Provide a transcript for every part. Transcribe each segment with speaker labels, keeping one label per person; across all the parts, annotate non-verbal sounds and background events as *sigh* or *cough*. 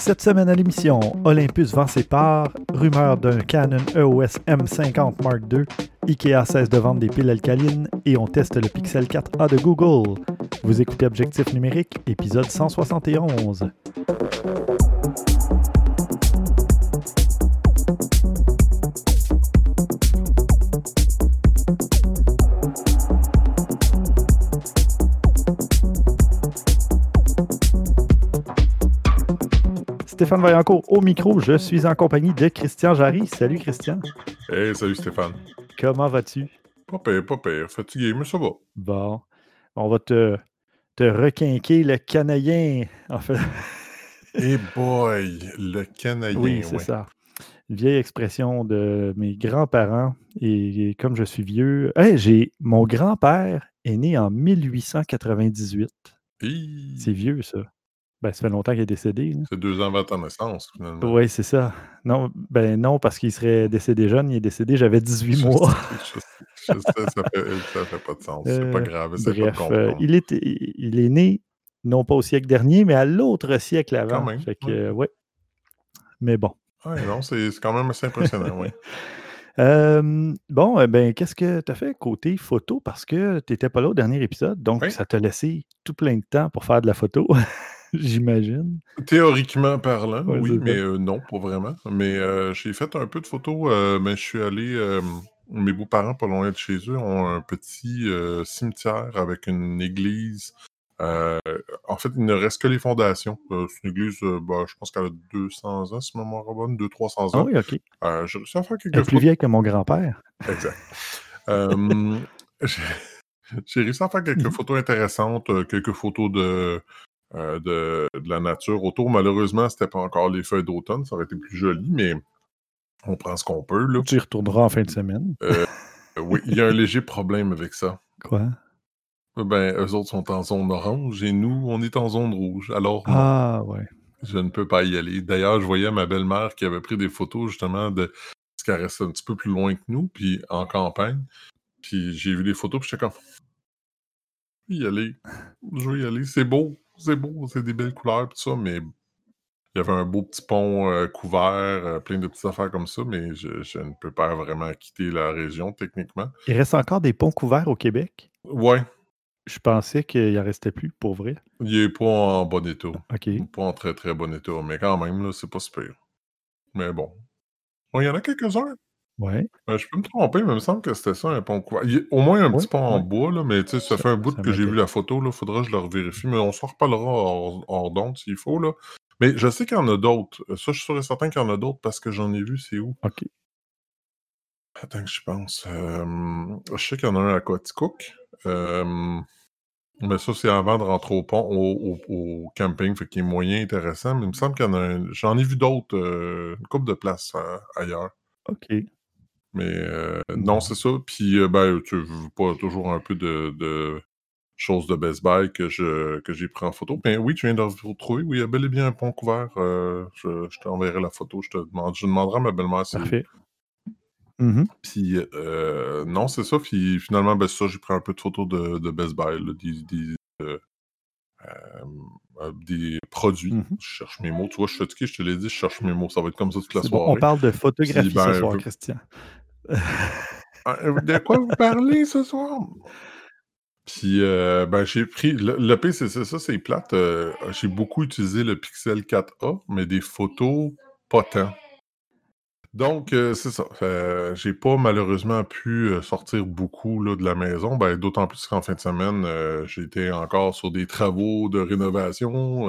Speaker 1: Cette semaine à l'émission, Olympus vend ses parts, rumeur d'un Canon EOS M50 Mark II, IKEA cesse de vendre des piles alcalines et on teste le Pixel 4a de Google. Vous écoutez Objectif numérique, épisode 171. Stéphane Vaillancourt au micro, je suis en compagnie de Christian Jarry. Salut Christian,
Speaker 2: Hey, salut Stéphane.
Speaker 1: comment vas-tu?
Speaker 2: Pas pire, pas pire. Fatigué, mais ça va.
Speaker 1: Bon, on va te, te requinquer le canadien. En fait,
Speaker 2: Hey boy, le Canadien,
Speaker 1: oui, c'est
Speaker 2: ouais.
Speaker 1: ça. Une vieille expression de mes grands-parents. Et, comme je suis vieux, Hey, j'ai mon grand-père est né en 1898.
Speaker 2: Hi,
Speaker 1: C'est vieux, ça. Ben, ça fait longtemps qu'il est décédé.
Speaker 2: C'est deux ans avant ta naissance, finalement.
Speaker 1: Oui, c'est ça. Non, ben non, parce qu'il serait décédé jeune. Il est décédé, j'avais 18 mois.
Speaker 2: Je sais, je sais, ça, fait, ça fait pas de sens. C'est pas
Speaker 1: Euh,
Speaker 2: grave, c'est pas
Speaker 1: Bref, euh,
Speaker 2: comprendre.
Speaker 1: il, est, il est né, non pas au siècle dernier, mais à l'autre siècle avant.
Speaker 2: même,
Speaker 1: Fait que,
Speaker 2: ouais.
Speaker 1: euh, ouais. Mais bon.
Speaker 2: Ouais, non, c'est quand même assez impressionnant, oui. *laughs*
Speaker 1: Euh, bon, eh ben, qu'est-ce que tu as fait côté photo? Parce que tu n'étais pas là au dernier épisode, donc
Speaker 2: Oui.
Speaker 1: ça t'a laissé tout plein de temps pour faire de la photo, *laughs* *laughs* j'imagine.
Speaker 2: Théoriquement parlant,
Speaker 1: Ouais,
Speaker 2: oui, mais euh, non, pas vraiment. Mais euh, j'ai fait un peu de photos. euh, mais je suis allé. mes beaux-parents, pas loin de chez eux, ont un petit cimetière avec une église. En fait, il ne reste que les fondations. C'est une église, bah, je pense qu'elle a 200 ans, si ma mémoire bonne, 200-300
Speaker 1: Ah
Speaker 2: ans.
Speaker 1: oui, OK.
Speaker 2: J'ai réussi à faire quelques
Speaker 1: Elle est plus vieille que mon grand-père.
Speaker 2: Exact. *laughs* J'ai réussi à faire quelques
Speaker 1: Mhm.
Speaker 2: photos intéressantes, quelques photos de, euh, de, de la nature autour. Malheureusement, c'était pas encore les feuilles d'automne, ça aurait été plus joli, mais on prend ce qu'on peut. Là.
Speaker 1: Tu y retourneras en fin de semaine.
Speaker 2: Euh, *laughs* oui, il y a un léger problème avec ça.
Speaker 1: Quoi?
Speaker 2: Ben, eux autres sont en zone orange et nous, on est en zone rouge. Alors,
Speaker 1: Ah, ouais.
Speaker 2: je ne peux pas y aller. D'ailleurs, je voyais ma belle-mère qui avait pris des photos justement de ce qu'elle restait un petit peu plus loin que nous, puis en campagne. Puis j'ai vu les photos, puis j'étais comme, y aller. Je vais y aller. C'est beau, c'est beau, c'est des belles couleurs, tout ça, mais il y avait un beau petit pont euh, couvert, euh, plein de petites affaires comme ça, mais je, je ne peux pas vraiment quitter la région techniquement.
Speaker 1: Il reste encore des ponts couverts au Québec?
Speaker 2: Ouais,
Speaker 1: Je pensais qu'il en restait plus, pour vrai.
Speaker 2: il est pas en bon état.
Speaker 1: OK.
Speaker 2: Pas en très très bon état, mais quand même, là, c'est pas super. Mais bon. Bon, il y en a quelques-uns.
Speaker 1: Ouais.
Speaker 2: Euh, je peux me tromper, mais il me semble que c'était ça, un pont couvert. Il y a au moins un
Speaker 1: Ouais,
Speaker 2: petit pont en bois, là, mais tu sais, ça
Speaker 1: Ça-
Speaker 2: fait un bout que j'ai vu la photo, là. Faudra que je le revérifie, mais on s'en reparlera hors, hors d'onde s'il faut, là. Mais je sais qu'il y en a d'autres. Euh, Ça, je suis sûr et certain qu'il y en a d'autres parce que j'en ai vu, c'est où?
Speaker 1: OK.
Speaker 2: Attends que je pense. Euh, je sais qu'il y en a un à Coaticook. Euh, mais ça, c'est avant de rentrer au pont, au, au- au camping, fait qu'il est moyen intéressant. Mais il me semble qu'il y en a un. J'en ai vu d'autres, euh, une couple de places ailleurs.
Speaker 1: OK.
Speaker 2: Mais euh, non, c'est ça. Puis, euh, ben, tu veux pas toujours un peu de, de choses de Best Buy que je que j'ai pris en photo. Mais oui, tu viens de retrouver. Oui, il y a bel et bien un pont couvert. euh, je je t'enverrai la photo. Je te demande, je demanderai à ma belle-mère si.
Speaker 1: Parfait. Mhm.
Speaker 2: Puis, non, c'est ça. Puis, finalement, ben, ça, j'ai pris un peu de photos de, de Best Buy, là, des, des, euh, des produits.
Speaker 1: Mhm.
Speaker 2: Je cherche mes mots. Tu vois, je suis fatigué, je te l'ai dit, je cherche mes mots. Ça va être comme ça toute la
Speaker 1: bon,
Speaker 2: soirée.
Speaker 1: on parle de photographie
Speaker 2: Puis, ben,
Speaker 1: ce
Speaker 2: je
Speaker 1: soir, Christian.
Speaker 2: Ah, euh, De quoi vous parlez ce soir? Puis, euh, ben, j'ai pris. Le, le c'est ça, c'est plate. euh, j'ai beaucoup utilisé le Pixel 4A, mais des photos, pas tant. Donc, c'est ça. J'ai pas malheureusement pu sortir beaucoup là, de la maison. Ben, D'autant plus qu'en fin de semaine, j'étais encore sur des travaux de rénovation.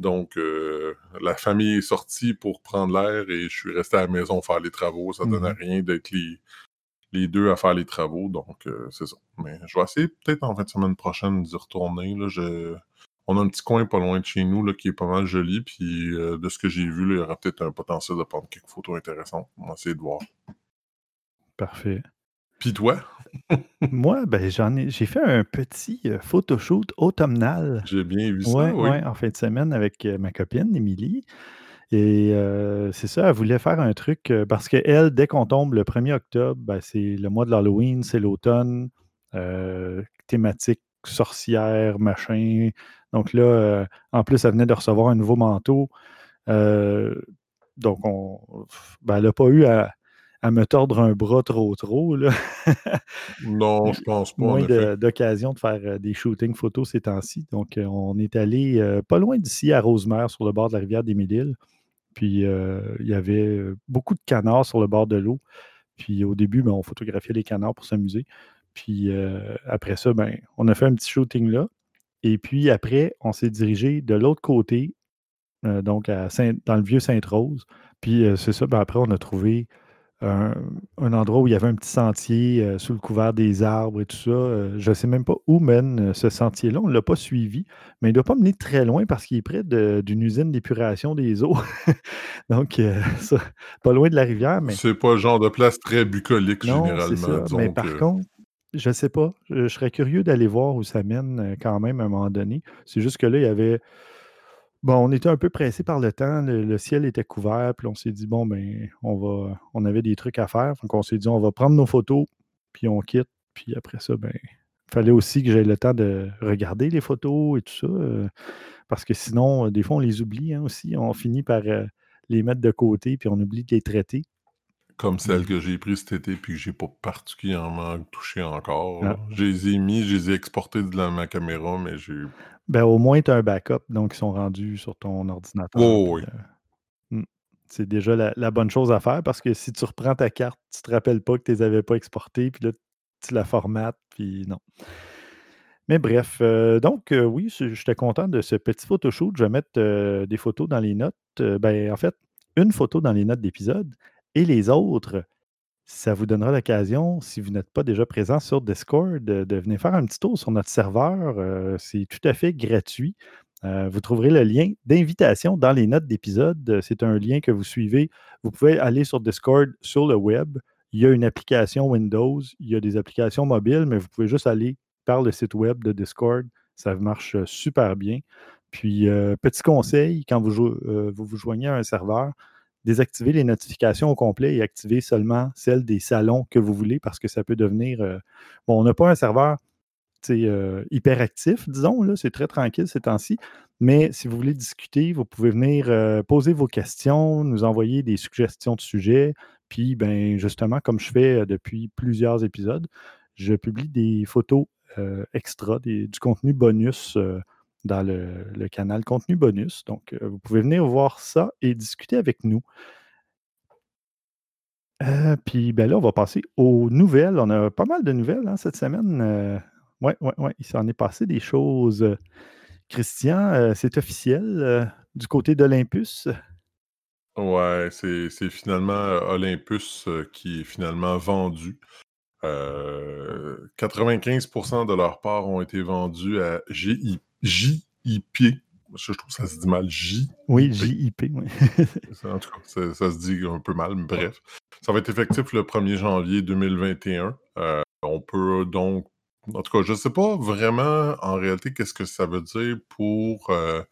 Speaker 2: Donc, euh, la famille est sortie pour prendre l'air et je suis resté à la maison faire les travaux. Ça donnait
Speaker 1: Mhm.
Speaker 2: rien d'être les, les deux à faire les travaux. Donc, euh, c'est ça. Mais je vais essayer peut-être en fin de semaine prochaine d'y retourner. Là, je... On a un petit coin pas loin de chez nous là, qui est pas mal joli. Puis euh, de ce que j'ai vu, là, il y aura peut-être un potentiel de prendre quelques photos intéressantes. On va essayer de voir.
Speaker 1: Parfait.
Speaker 2: Puis toi, *laughs*
Speaker 1: Moi, ben, j'en ai, j'ai fait un petit euh, photoshoot automnal.
Speaker 2: j'ai bien vu ça.
Speaker 1: Ouais,
Speaker 2: oui.
Speaker 1: ouais, en fin de semaine avec euh, ma copine, Émilie. Et euh, c'est ça, elle voulait faire un truc euh, parce qu'elle, dès qu'on tombe le 1er octobre, ben, c'est le mois de l'Halloween, c'est l'automne, euh, thématique sorcière, machin. Donc là, en plus, elle venait de recevoir un nouveau manteau. Donc, on, ben, elle n'a pas eu à, me tordre un bras trop trop. Là. *laughs*
Speaker 2: non, je pense pas.
Speaker 1: Moins d'occasion de, faire euh, des shootings photos ces temps-ci. Donc, euh, on est allé pas loin d'ici à Rosemère, sur le bord de la rivière des Mille-Îles. Puis, il y avait beaucoup de canards sur le bord de l'eau. Puis, au début, ben, on photographiait les canards pour s'amuser. Puis, après ça, ben, on a fait un petit shooting là. Et puis après, on s'est dirigé de l'autre côté, euh, donc à dans le vieux Sainte-Rose. Puis euh, c'est ça, ben après, on a trouvé un, endroit où il y avait un petit sentier euh, sous le couvert des arbres et tout ça. je ne sais même pas où mène ce sentier-là. On ne l'a pas suivi, mais il ne doit pas mener très loin parce qu'il est près d'une usine d'épuration des eaux. *laughs* donc, *laughs* pas loin de la rivière. Mais...
Speaker 2: C'est pas le genre de place très bucolique, généralement.
Speaker 1: Ça. mais par contre, je ne sais pas. Je, serais curieux d'aller voir où ça mène euh, quand même à un moment donné. C'est juste que là, il y avait. Bon, on était un peu pressé par le temps. Le, ciel était couvert. Puis on s'est dit, bon, ben, on va. On avait des trucs à faire. Donc on s'est dit, on va prendre nos photos, puis on quitte. Puis après ça, ben, il fallait aussi que j'aie le temps de regarder les photos et tout ça. Euh, parce que sinon, des fois, on les oublie hein, aussi. On finit par euh, les mettre de côté, puis on oublie de les traiter.
Speaker 2: Comme celle que j'ai prise cet été puis que j'ai pas particulièrement touché encore. Ah. Je les ai mis, je les ai exportés de ma caméra, mais j'ai.
Speaker 1: Ben, au moins, tu as un backup, donc ils sont rendus sur ton ordinateur.
Speaker 2: Oh, oui.
Speaker 1: Euh, hmm, c'est déjà la, bonne chose à faire parce que si tu reprends ta carte, tu te rappelles pas que tu les avais pas exportées, puis là, tu la formates, puis non. Mais bref, euh, donc euh, oui, j'étais content de ce petit photoshoot. Je vais mettre des photos dans les notes. ben, en fait, une photo dans les notes d'épisode et les autres, ça vous donnera l'occasion, si vous n'êtes pas déjà présent sur Discord, de, venir faire un petit tour sur notre serveur. Euh, c'est tout à fait gratuit. Euh, vous trouverez le lien d'invitation dans les notes d'épisode. C'est un lien que vous suivez. Vous pouvez aller sur Discord sur le web. Il y a une application Windows, il y a des applications mobiles, mais vous pouvez juste aller par le site web de Discord. Ça marche super bien. Puis, euh, petit conseil, quand vous vous joignez à un serveur, désactiver les notifications au complet et activer seulement celles des salons que vous voulez parce que ça peut devenir. Euh, bon, on n'a pas un serveur euh, hyper actif, disons, c'est très tranquille ces temps-ci. Mais si vous voulez discuter, vous pouvez venir euh, poser vos questions, nous envoyer des suggestions de sujets. Puis, ben, justement, comme je fais depuis plusieurs épisodes, je publie des photos extra, du contenu bonus dans le, canal contenu bonus. Donc, euh, vous pouvez venir voir ça et discuter avec nous. Euh, puis ben là, on va passer aux nouvelles. On a pas mal de nouvelles hein, cette semaine. oui, oui, oui. Il s'en est passé des choses. Christian, c'est officiel du côté d'Olympus?
Speaker 2: Ouais, c'est finalement Olympus qui est finalement vendu. 95% de leurs parts ont été vendues à J-I-P. Je trouve que ça se dit mal. J.
Speaker 1: Oui, J-I-P. Oui. *laughs*
Speaker 2: en tout cas, ça, se dit un peu mal, mais bref. Ça va être effectif le 1er janvier 2021. Euh, on peut donc. En tout cas, je ne sais pas vraiment en réalité qu'est-ce que ça veut dire pour euh,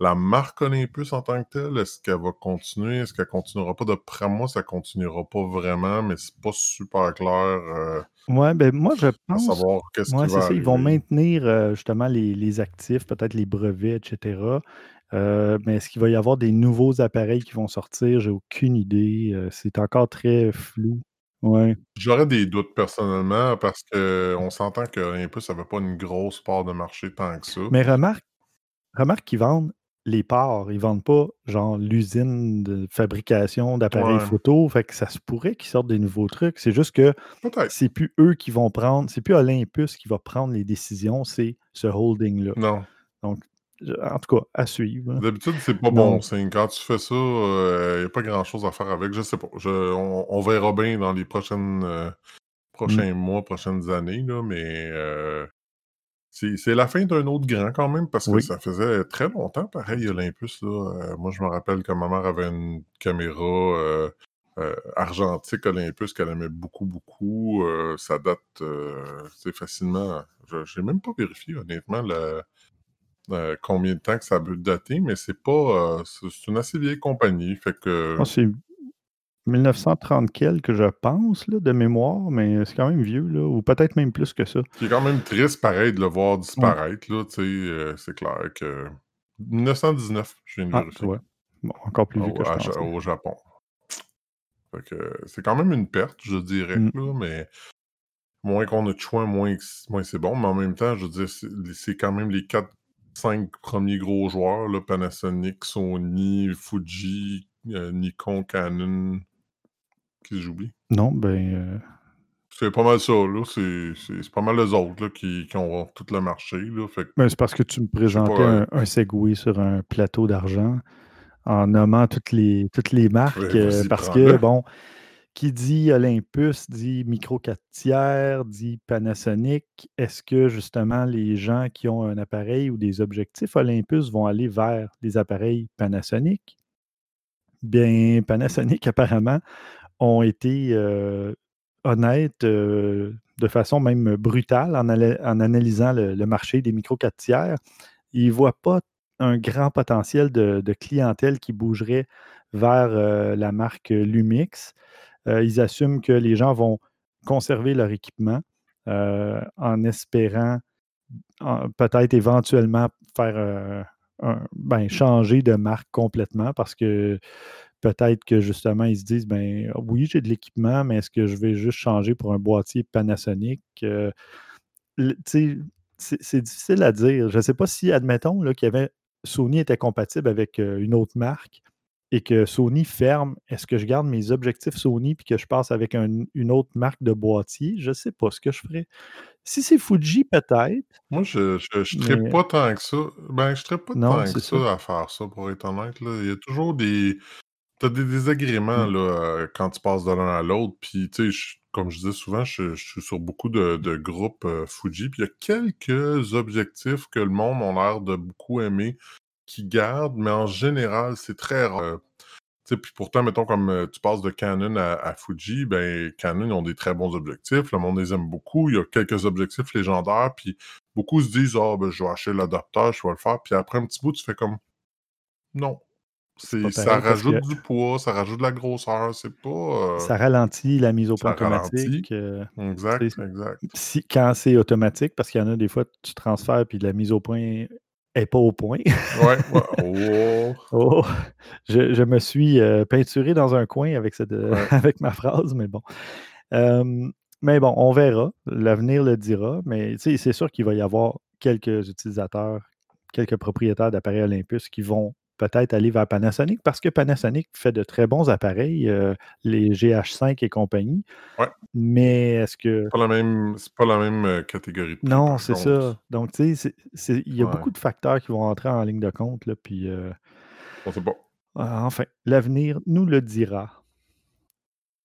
Speaker 2: la marque Olympus en tant que telle. Est-ce qu'elle va continuer? Est-ce qu'elle continuera pas? D'après moi, ça continuera pas vraiment, mais c'est pas super clair. Euh,
Speaker 1: Ouais, ben moi, je pense.
Speaker 2: savoir qu'est-ce qui
Speaker 1: va Ils vont maintenir euh, justement les, actifs, peut-être les brevets, etc. Euh, mais est-ce qu'il va y avoir des nouveaux appareils qui vont sortir? J'ai aucune idée. Euh, c'est encore très flou. Ouais.
Speaker 2: J'aurais des doutes personnellement parce qu'on s'entend que Olympus n'avait pas une grosse part de marché tant que ça.
Speaker 1: Mais remarque, remarque qu'ils vendent les parts. Ils ne vendent pas, genre, l'usine de fabrication d'appareils photo. Fait que ça se pourrait qu'ils sortent des nouveaux trucs. C'est juste que c'est plus eux qui vont prendre, c'est plus Olympus qui va prendre les décisions, c'est ce holding-là.
Speaker 2: Non.
Speaker 1: Donc, en tout cas, à suivre.
Speaker 2: D'habitude, c'est pas bon signe. Quand tu fais ça, il euh, n'y a pas grand-chose à faire avec. Je sais pas. on, verra bien dans les prochaines, euh, prochains mm. mois, prochaines années, là, mais euh, c'est la fin d'un autre grand quand même, parce que ça faisait très longtemps, pareil, Olympus. Là. Euh, moi, je me rappelle que ma mère avait une caméra euh, euh, argentique Olympus qu'elle aimait beaucoup, beaucoup. ça date c'est facilement. Je n'ai même pas vérifié, honnêtement, combien de temps que ça a dater, mais c'est pas. c'est une assez vieille compagnie. Fait que.
Speaker 1: Ah, 1930 quelques, je pense, là, de mémoire, mais c'est quand même vieux, là, ou peut-être même plus que ça.
Speaker 2: C'est quand même triste, pareil, de le voir disparaître. Là, euh, c'est clair que 1919, je viens de ah.
Speaker 1: Bon, encore plus vieux
Speaker 2: Au
Speaker 1: que je
Speaker 2: à au Japon. Fait que c'est quand même une perte, je dirais,
Speaker 1: Mmh.
Speaker 2: là, mais moins qu'on a de choix, moins moins c'est bon, mais en même temps, je veux dire, c'est quand même les 4-5 premiers gros joueurs, là, Panasonic, Sony, Fuji, heu, Nikon, Canon. Qui j'oublie?
Speaker 1: Non, ben, heu
Speaker 2: C'est pas mal ça, là. C'est c'est c'est pas mal eux autres, là, qui qui ont tout le marché, là, fait que
Speaker 1: Ben, c'est parce que tu me
Speaker 2: je sais
Speaker 1: présentais
Speaker 2: pas, heu
Speaker 1: un un segway sur un plateau d'argent, en nommant toutes les toutes les marques,
Speaker 2: vas-y,
Speaker 1: parce que,
Speaker 2: prends-le.
Speaker 1: bon, qui dit Olympus dit micro 4 dit Panasonic. Est-ce que, justement, les gens qui ont un appareil ou des objectifs Olympus vont aller vers des appareils Panasonic? Bien, Panasonic, *laughs* apparemment, ont été, honnêtes, de façon même brutale en analysant le marché des micros 4. Ils voient pas un grand potentiel de clientèle qui bougerait vers, la marque Lumix. Ils assument que les gens vont conserver leur équipement, en espérant peut-être éventuellement faire, ben, changer de marque complètement parce que peut-être que justement ils se disent: «Ben, oui, j'ai de l'équipement, mais est-ce que je vais juste changer pour un boîtier Panasonic?» sais, c'est difficile à dire. Je sais pas si, admettons, là, qu'il y avait Sony était compatible avec, heu, une autre marque et que Sony ferme, est-ce que je garde mes objectifs Sony puis que je passe avec un une autre marque de boîtier? Je sais pas ce que je ferais. Si c'est Fuji, peut-être
Speaker 2: Moi, je trippe
Speaker 1: mais
Speaker 2: pas tant que ça. Ben, je trippe pas
Speaker 1: Non,
Speaker 2: tant que
Speaker 1: ça.
Speaker 2: ça à faire ça, pour être honnête, là. Il y a toujours des tu as des désagréments,
Speaker 1: Mmh.
Speaker 2: là, heu, quand tu passes de l'un à l'autre, puis, tu sais, comme je disais souvent, je je suis sur beaucoup de de groupes, heu, Fuji, puis il y a quelques objectifs que le monde ont l'air de beaucoup aimer, qu'ils gardent, mais en général, c'est très rare, sais, puis pourtant, mettons, comme, tu passes de Canon à à Fuji, ben, Canon, ils ont des très bons objectifs, le monde les aime beaucoup. Il y a quelques objectifs légendaires, puis beaucoup se disent: «Ah, ben, je vais acheter l'adapteur, je vais le faire», puis après un petit bout, tu fais comme: «Non». Ça rajoute
Speaker 1: que
Speaker 2: du poids, ça rajoute de la grosseur, c'est pas, heu
Speaker 1: ça ralentit la mise au point
Speaker 2: ça
Speaker 1: automatique, tu
Speaker 2: Exact, exact.
Speaker 1: si quand c'est automatique, parce qu'il y en a des fois, tu transfères puis la mise au point est pas au point.
Speaker 2: Ouais, ouais. *laughs* Oh!
Speaker 1: Oh! Je je me suis, heu, peinturé dans un coin avec cette,
Speaker 2: Ouais. *laughs*
Speaker 1: avec ma phrase, mais bon. Mais bon, on verra. L'avenir le dira, mais c'est sûr qu'il va y avoir quelques utilisateurs, quelques propriétaires d'appareils Olympus qui vont peut-être aller vers Panasonic parce que Panasonic fait de très bons appareils, heu, les GH5 et compagnie.
Speaker 2: Ouais.
Speaker 1: Mais est-ce que
Speaker 2: Pas la même c'est pas la même, heu, catégorie de
Speaker 1: Non, c'est ça. Donc, tu sais, c'est c'est il y a beaucoup de facteurs qui vont entrer en ligne de compte, là, puis,
Speaker 2: On sait pas.
Speaker 1: enfin, l'avenir nous le dira.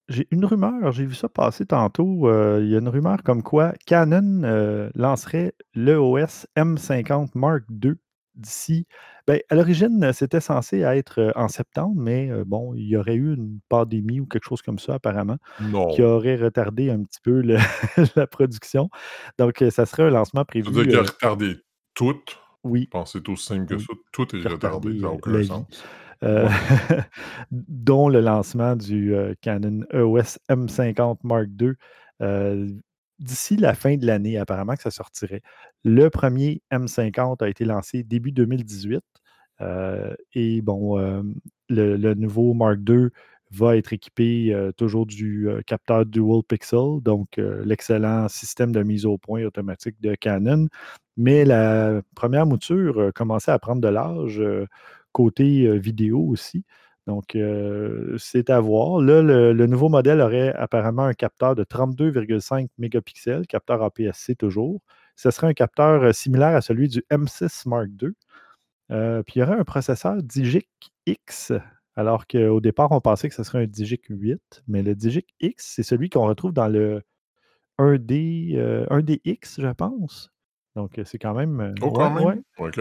Speaker 1: J'ai une rumeur, j'ai vu ça passer tantôt, il y a une rumeur comme quoi Canon, lancerait l'EOS M50 Mark II d'ici ben, à l'origine, c'était censé être, en septembre, mais, bon, il y aurait eu une pandémie ou quelque chose comme ça apparemment, qui aurait retardé un petit peu le *laughs* la production. Donc, ça serait un lancement
Speaker 2: Tu veux dire
Speaker 1: prévu,
Speaker 2: qu'il a retardé tout?
Speaker 1: Oui.
Speaker 2: C'est aussi simple que
Speaker 1: Oui.
Speaker 2: ça. Tout est retardé, ça aucun sens. Ouais. *laughs*
Speaker 1: dont le lancement du, Canon EOS M50 Mark II, d'ici la fin de l'année, apparemment que ça sortirait. Le 1er M50 a été lancé début 2018, heu, et bon, hem, le nouveau Mark II va être équipé, heu, toujours du, capteur Dual Pixel, donc, l'excellent système de mise au point automatique de Canon. Mais la 1re mouture, commençait à prendre de l'âge, côté, vidéo aussi. Donc, c'est à voir. Là, le le nouveau modèle aurait apparemment un capteur de 32,5 mégapixels, capteur APS-C toujours. Ce serait un capteur, heu, similaire à celui du M6 Mark II. Heu, puis il y aurait un processeur Digic X, alors qu'au départ, on pensait que ce serait un Digic 8, mais le Digic X, c'est celui qu'on retrouve dans le 1D, heu, 1DX, je pense. Donc, c'est quand même,
Speaker 2: Oh, quand même?
Speaker 1: ouais.
Speaker 2: OK.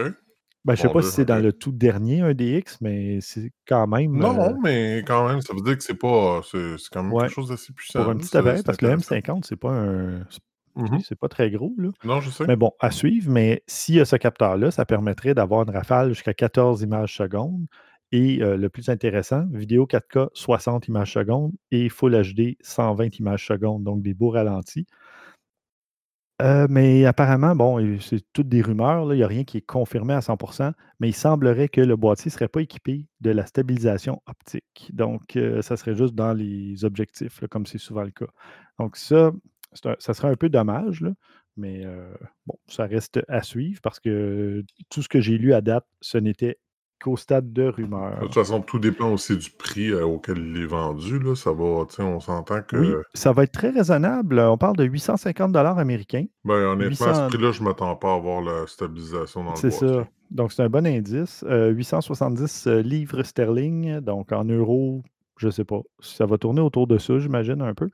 Speaker 1: Ben, je sais
Speaker 2: Mon
Speaker 1: pas si c'est dans le tout dernier 1DX, mais c'est quand même,
Speaker 2: Non,
Speaker 1: heu
Speaker 2: mais quand même, ça veut dire que c'est pas c'est quand même quelque chose d'assez
Speaker 1: Pour un
Speaker 2: puissant,
Speaker 1: petit appareil, parce que le
Speaker 2: intéressant.
Speaker 1: M50, c'est pas un
Speaker 2: Mmh
Speaker 1: c'est pas très gros, là.
Speaker 2: Non, je sais.
Speaker 1: Mais bon, à suivre, mais s'il y a ce capteur-là, ça permettrait d'avoir une rafale jusqu'à 14 images secondes et heu, le plus intéressant, vidéo 4K 60 images secondes et Full HD 120 images secondes, donc des beaux ralentis. Heu, mais apparemment, bon, c'est toutes des rumeurs, là, il y a rien qui est confirmé à 100% mais il semblerait que le boîtier ne serait pas équipé de la stabilisation optique. Donc, heu, ça serait juste dans les objectifs, là, comme c'est souvent le cas. Donc ça, un ça serait un peu dommage, là, mais, heu, bon, ça reste à suivre parce que tout ce que j'ai lu à date, ce n'était qu'au stade de
Speaker 2: De toute
Speaker 1: rumeur.
Speaker 2: façon, tout dépend aussi du prix, heu, auquel il est vendu, là. Ça va on s'entend
Speaker 1: Oui,
Speaker 2: que
Speaker 1: ça va être très raisonnable, on parle de 850 américains.
Speaker 2: ben, honnêtement, à ce
Speaker 1: 800
Speaker 2: prix-là, je m'attends pas à avoir la stabilisation dans le
Speaker 1: C'est ça. Donc, c'est un bon indice. Heu, 870, heu, livres sterling, donc en euros, je sais pas. Ça va tourner autour de ça, j'imagine un peu.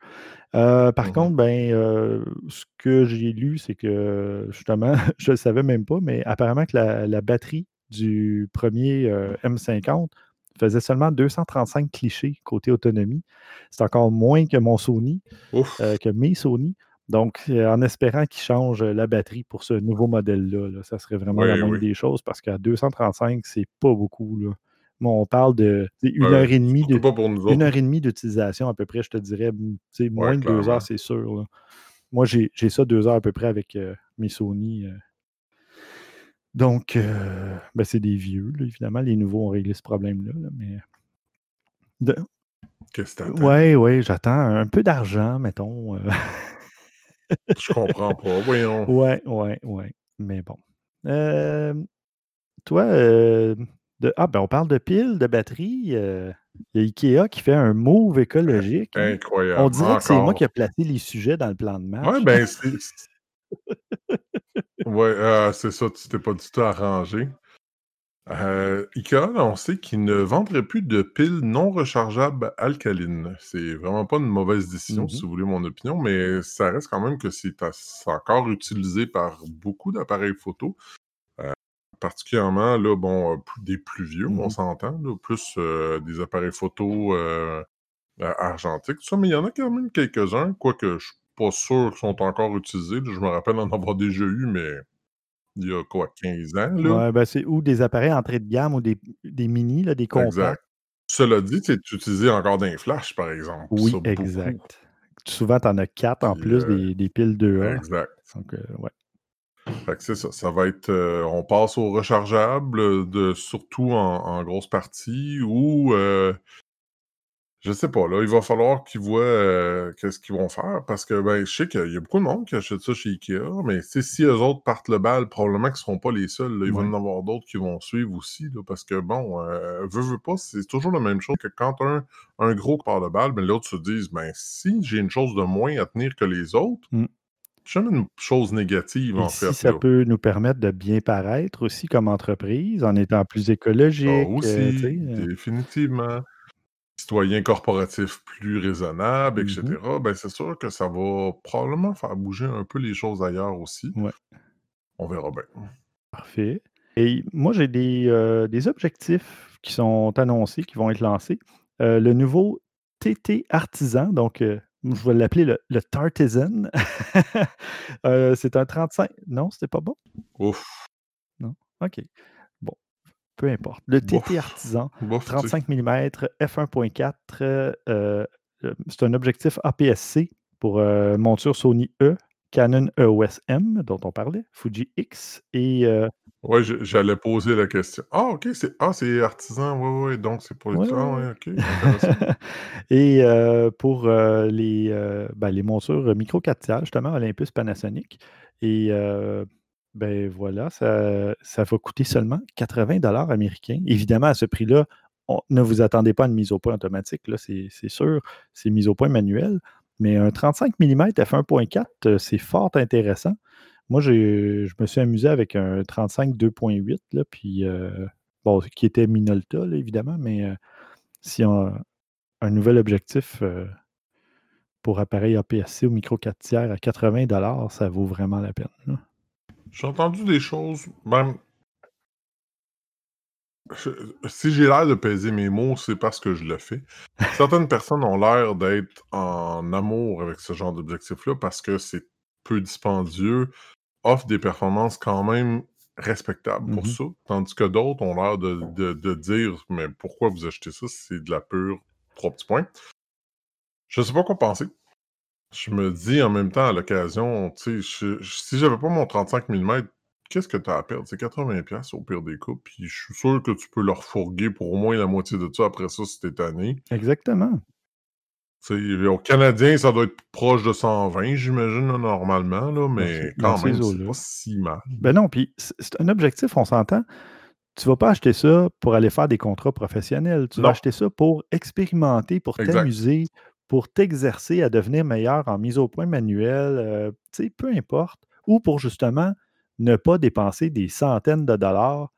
Speaker 1: Heu, par
Speaker 2: Mmh
Speaker 1: contre, ben, heu, ce que j'ai lu, c'est que justement, *laughs* je le savais même pas, mais apparemment que la la batterie du premier er M50 faisait seulement 235 clichés côté autonomie. C'est encore moins que mon Sony, que mes Sony. Donc, en espérant qu'ils changent, la batterie pour ce nouveau modèle-là, là, ça serait vraiment la moindre
Speaker 2: oui.
Speaker 1: des choses parce qu'à 235, c'est pas beaucoup, là. On parle de, tu sais, 1
Speaker 2: Ben,
Speaker 1: heure et demie
Speaker 2: surtout
Speaker 1: de
Speaker 2: pas pour nous
Speaker 1: 1
Speaker 2: autres.
Speaker 1: heure et demie d'utilisation à peu près, je te dirais,
Speaker 2: Ouais,
Speaker 1: moins de 2 heures, c'est sûr, là. Moi, j'ai ça 2 heures à peu près avec, heu, mes Sony, heu. Donc, heu, ben, c'est des vieux, là, évidemment. Les nouveaux ont réglé ce problème-là, là, mais de
Speaker 2: Qu'est-ce que tu
Speaker 1: ouais, ouais, j'attends un peu d'argent, mettons.
Speaker 2: Je comprends pas, voyons.
Speaker 1: Ouais, ouais, ouais, mais bon. Toi, de ah, ben, on parle de piles, de batteries, heu, il y a IKEA qui fait un move écologique, hein. On
Speaker 2: Incroyable,
Speaker 1: dirait que c'est moi qui a placé les sujets dans le plan de
Speaker 2: Ouais,
Speaker 1: match.
Speaker 2: ben, c'est *laughs* ouais, heu, c'est ça, tu t'es pas du tout arrangé. Heu, IKEA, on sait qu'ils ne vendraient plus de piles non rechargeables alcalines. C'est vraiment pas une mauvaise décision,
Speaker 1: Mmh
Speaker 2: si vous voulez mon opinion, mais ça reste quand même que c'est encore utilisé par beaucoup d'appareils photo, particulièrement, là, bon, heu, p des plus vieux,
Speaker 1: Mmh
Speaker 2: on
Speaker 1: mh.
Speaker 2: s'entend, plus, heu, des appareils photo, heu, a argentiques, tout ça, mais il y en a quand même quelques-uns, quoique je suis pas sûr qu'ils sont encore utilisés. Je me rappelle en avoir déjà eu, mais il y a quoi, 15 ans, là?
Speaker 1: Ouais, ben, c'est ou des appareils entrée de gamme ou des des mini, là, des compacts.
Speaker 2: Exact. Cela dit, c'est utilisé encore dans les flashs, par exemple,
Speaker 1: Oui,
Speaker 2: beaucoup.
Speaker 1: exact. Souvent, tu en as 4 en plus des des piles 2A.
Speaker 2: exact.
Speaker 1: Donc, ouais.
Speaker 2: Fait que c'est ça, ça va être, heu, on passe au rechargeable, de surtout en en grosse partie ou, heu je sais pas, là, il va falloir qu'ils voient, heu, qu'est-ce qu'ils vont faire parce que, ben, je sais qu'il y a beaucoup de monde qui achète ça chez IKEA, mais si eux autres partent le bal, probablement qu'ils seront pas les seuls, là. Il va y en avoir d'autres qui vont suivre aussi, là, parce que bon, heu, veux, veux pas, c'est toujours la même chose que quand un un gros part le bal, ben, l'autre se dise: «Ben, si j'ai une chose de moins à tenir que les autres»
Speaker 1: Mmh.
Speaker 2: Jamais une chose négative,
Speaker 1: Et
Speaker 2: en
Speaker 1: si
Speaker 2: fait,
Speaker 1: ça
Speaker 2: là.
Speaker 1: peut nous permettre de bien paraître aussi comme entreprise, en étant plus
Speaker 2: Ça
Speaker 1: écologique,
Speaker 2: aussi,
Speaker 1: sais, heu
Speaker 2: définitivement. Citoyen corporatif plus raisonnable et
Speaker 1: mmh
Speaker 2: ben, c'est sûr que ça va probablement faire bouger un peu les choses ailleurs aussi.
Speaker 1: Ouais,
Speaker 2: On verra bien.
Speaker 1: parfait. Et moi, j'ai des, heu, des objectifs qui sont annoncés, qui vont être lancés. Le nouveau TT Artisan, donc, je vais l'appeler le le Tartisan. Heu, *laughs* c'est un 35 non, c'était pas bon?
Speaker 2: Ouf,
Speaker 1: Non? OK. Bon, peu importe. Le TT Artisan, *laughs*
Speaker 2: bof, tu sais.
Speaker 1: 35 millimètres, f1.4, heu heu, c'est un objectif APS-C pour, heu, monture Sony E, Canon EOS M dont on parlait, Fuji X et
Speaker 2: Ouais, je j'allais poser la question. Ah OK, c'est ah, c'est artisan, ouais, ouais, donc c'est pour les
Speaker 1: ouais,
Speaker 2: ah
Speaker 1: ouais, ouais.
Speaker 2: OK, *laughs*
Speaker 1: et heu, pour, heu, les, ben, les montures micro 4 tiers, justement, Olympus Panasonic et ben, voilà, ça ça va coûter seulement 80 américains. Évidemment, à ce prix-là, ne vous attendez pas à une mise au point automatique, là, c'est c'est sûr. C'est mise au point manuelle, mais un 35 millimètres f1.4, heu, c'est fort intéressant. Moi, je me suis amusé avec un 35 2.8, là, puis, heu, bon, qui était Minolta, évidemment, mais, heu, si on un nouvel objectif, heu, pour appareil APS-C ou micro 4 tiers à 80 ça vaut vraiment la peine.
Speaker 2: J'ai entendu des choses, même je si j'ai l'air de peser mes mots, c'est parce que je le fais. Certaines personnes ont l'air d'être en amour avec ce genre d'objectif-là parce que c'est peu dispendieux, offre des performances quand même respectables pour
Speaker 1: Mmh
Speaker 2: ça, tandis que d'autres ont l'air de de de dire: «Mais pourquoi vous achetez ça? C'est de la pure» 3 petits points. Je sais pas quoi penser. Je me dis en même temps, à l'occasion, si j'avais pas mon 35 mm, qu'est-ce que tu as à perdre? C'est 80 pièces au pire des cas, puis je suis sûr que tu peux leur fourguer pour au moins la moitié de ça après ça si tu es tanné.
Speaker 1: Exactement.
Speaker 2: Au Canadien, ça doit être proche de 120, j'imagine, là, normalement, là, mais
Speaker 1: dans
Speaker 2: quand même, c'est pas si mal.
Speaker 1: Ben non, puis c'est un objectif, on s'entend. Tu vas pas acheter ça pour aller faire des contrats professionnels. Tu vas acheter ça pour expérimenter, pour
Speaker 2: Exact.
Speaker 1: t'amuser, pour t'exercer à devenir meilleur en mise au point manuelle, sais, peu importe. Ou pour justement ne pas dépenser des centaines de dollars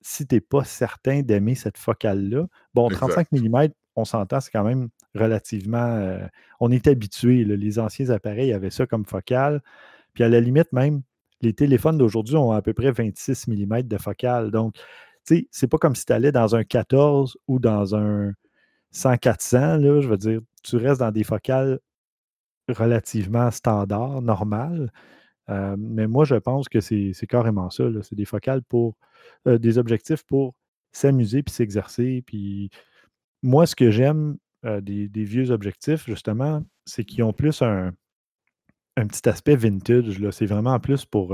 Speaker 1: si tu es pas certain d'aimer cette focale-là. Bon, 35
Speaker 2: Exact.
Speaker 1: millimètres, on s'entend, c'est quand même relativement, heu, on est habitué. Les anciens appareils avaient ça comme focale. Puis à la limite même, les téléphones d'aujourd'hui ont à peu près 26 millimètres de focale. Donc, tu sais, c'est pas comme si tu allais dans un 14 ou dans un 100-400, là. Je veux dire, tu restes dans des focales relativement standards, normales. Heu, mais moi, je pense que c'est carrément ça. C'est des focales pour heu, des objectifs pour s'amuser puis s'exercer. Puis moi, ce que j'aime, heu, des des vieux objectifs, justement, c'est qu'ils ont plus un un petit aspect vintage. C'est vraiment plus pour,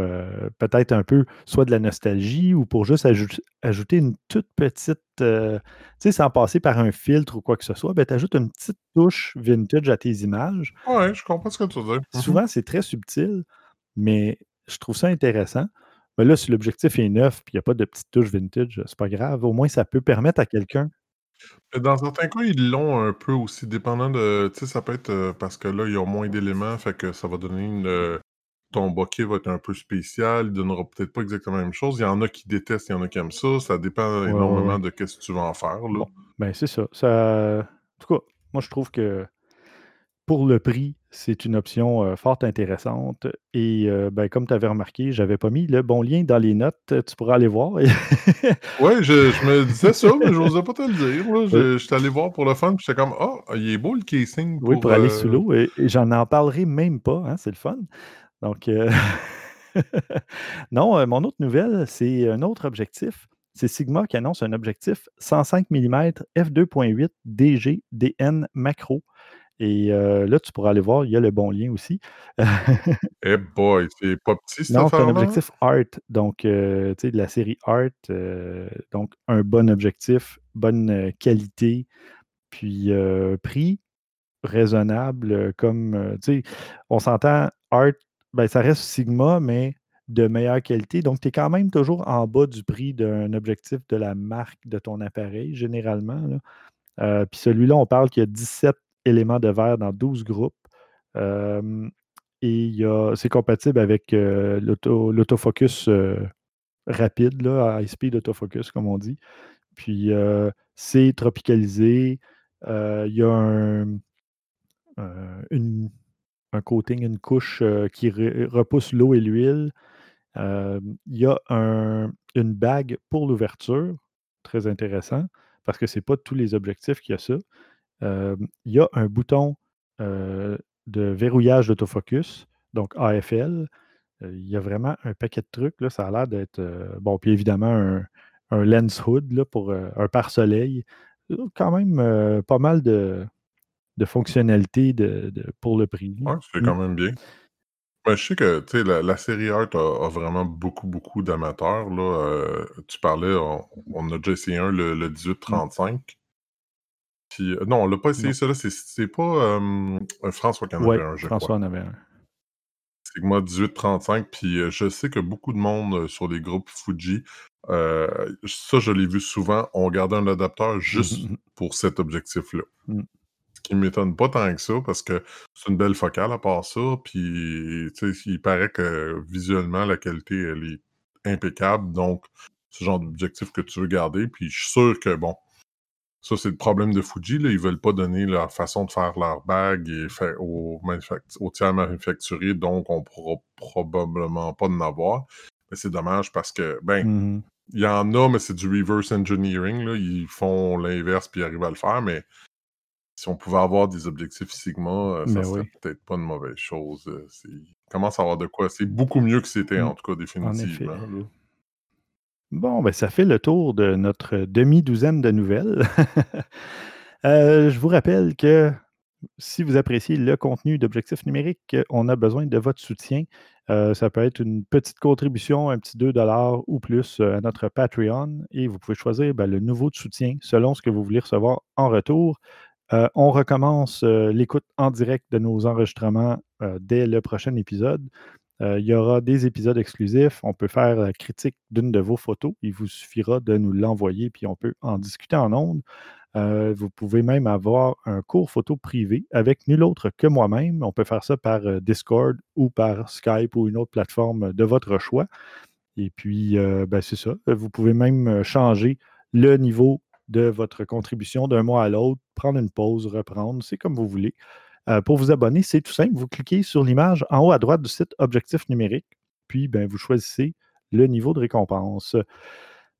Speaker 1: peut-être un peu soit de la nostalgie ou pour juste ajout ajouter une toute petite, tu sais, sans passer par un filtre ou quoi que ce soit, ben, tu ajoutes une petite touche vintage à tes images.
Speaker 2: Ouais, je comprends ce que tu veux.
Speaker 1: Souvent, c'est très subtil, mais je trouve ça intéressant. Mais là, si l'objectif est neuf puis il y a pas de petite touche vintage, c'est pas grave. Au moins, ça peut permettre à quelqu'un
Speaker 2: Mais dans certains cas, ils l'ont un peu aussi, dépendant de tu sais, ça peut être, heu, parce que là, ils ont moins d'éléments, fait que ça va donner une, ton bokeh va être un peu spécial, il donnera peut-être pas exactement la même chose. Il y en a qui détestent, il y en a qui aiment ça. Ça dépend
Speaker 1: Ouais,
Speaker 2: énormément
Speaker 1: ouais.
Speaker 2: de qu'est-ce que tu veux en faire, là.
Speaker 1: Bon, ben, c'est ça. Ça en tout cas, moi, je trouve que pour le prix, c'est une option, heu, fort intéressante et heu, ben, comme tu avais remarqué, j'avais pas mis le bon lien dans les notes. Tu pourras aller voir *laughs*
Speaker 2: Ouais, je je me disais ça, mais j'osais pas te le dire, là.
Speaker 1: Oui.
Speaker 2: Je j'étais allé voir pour le fun, puis j'étais comme: «Ah, il est beau le casing
Speaker 1: Oui,
Speaker 2: pour,
Speaker 1: pour aller sous
Speaker 2: heu»
Speaker 1: l'eau et et j'en en parlerai même pas, hein, c'est le fun. Donc, *laughs* non, mon autre nouvelle, c'est un autre objectif. C'est Sigma qui annonce un objectif 105 millimètres f2.8 DG/DN macro et là, tu pourras aller voir, il y a le bon lien aussi. *laughs*
Speaker 2: Eh boy! C'est pas petit
Speaker 1: Non, c'est un objectif art, donc, tu sais, de la série art, donc un bon objectif, bonne, qualité, puis, prix raisonnable, comme, tu sais, on s'entend, art, ben, ça reste Sigma, mais de meilleure qualité. Donc, tu es quand même toujours en bas du prix d'un objectif de la marque de ton appareil, généralement, là. Puis celui-là, on parle qu'il y a 17 éléments de verre dans 12 groupes. Et c'est compatible avec, l'autofocus, rapide, là, high speed autofocus, comme on dit. Puis, c'est tropicalisé. Il y a un, un coating, une couche, qui re repousse l'eau et l'huile. Il y a un une bague pour l'ouverture, très intéressant, parce que c'est pas tous les objectifs qui a ça. Hem, il y a un bouton, heu, de verrouillage d'autofocus, donc AFL. Heu, il y a vraiment un paquet de trucs, là. Ça a l'air d'être, bon, puis évidemment un un lens hood, là, pour, un pare-soleil. Quand même, pas mal de de fonctionnalités de de pour le prix.
Speaker 2: Ouais, c'est
Speaker 1: Mmh.
Speaker 2: quand même bien. Ben, je sais que, la la série art a a vraiment beaucoup, beaucoup d'amateurs, là. Tu parlais, on on a déjà essayé un, le le
Speaker 1: Mmh.
Speaker 2: 18-35. Puis, heu, non, on l'a pas essayé celui-là, c'est pas, heu, François qui en avait
Speaker 1: Ouais,
Speaker 2: un, je crois.
Speaker 1: François en avait un.
Speaker 2: Sigma 18-35, puis, heu, je sais que beaucoup de monde, sur les groupes Fuji, ça, je l'ai vu souvent, ont gardé un adapteur *laughs* juste pour cet objectif-là.
Speaker 1: Mmh.
Speaker 2: Ce qui m'étonne pas tant que ça, parce que c'est une belle focale à part ça, puis, il paraît que visuellement, la qualité, elle est impeccable, donc c'est le genre d'objectif que tu veux garder, puis je suis sûr que, bon, ça, c'est le problème de Fuji, là, ils veulent pas donner leur façon de faire leurs bagues et aux tiers manufacturiers, donc on pourra probablement pas en avoir. Mais c'est dommage parce que, ben,
Speaker 1: Mmh mh.
Speaker 2: il y en a, mais c'est du reverse engineering, là. Ils font l'inverse puis ils arrivent à le faire, mais si on pouvait avoir des objectifs Sigma, heu, ça
Speaker 1: Mais
Speaker 2: serait
Speaker 1: oui.
Speaker 2: peut-être pas une mauvaise chose, c'est il commence à avoir de quoi c'est beaucoup mieux que c'était,
Speaker 1: Mmh.
Speaker 2: en tout cas,
Speaker 1: En effet.
Speaker 2: définitivement.
Speaker 1: Bon, ben, ça fait le tour de notre demi-douzaine de nouvelles. Heu, *laughs* je vous rappelle que si vous appréciez le contenu d'Objectif numérique, on a besoin de votre soutien. Euh, ça peut être une petite contribution, un petit 2 ou plus à notre Patreon et vous pouvez choisir ben, le niveau de soutien selon ce que vous voulez recevoir en retour. on recommence l'écoute en direct de nos enregistrements dès le prochain épisode. Il y aura des épisodes exclusifs. On peut faire la critique d'une de vos photos. Il vous suffira de nous l'envoyer, puis on peut en discuter en ondes. Euh, vous pouvez même avoir un cours photo privé avec nul autre que moi-même. On peut faire ça par euh, Discord ou par Skype ou une autre plateforme de votre choix. Et puis, euh, ben, c'est ça. Vous pouvez même changer le niveau de votre contribution d'un mois à l'autre, prendre une pause, reprendre. C'est comme vous voulez. Pour vous abonner, c'est tout simple. Vous cliquez sur l'image en haut à droite du site Objectif numérique, puis ben, vous choisissez le niveau de récompense.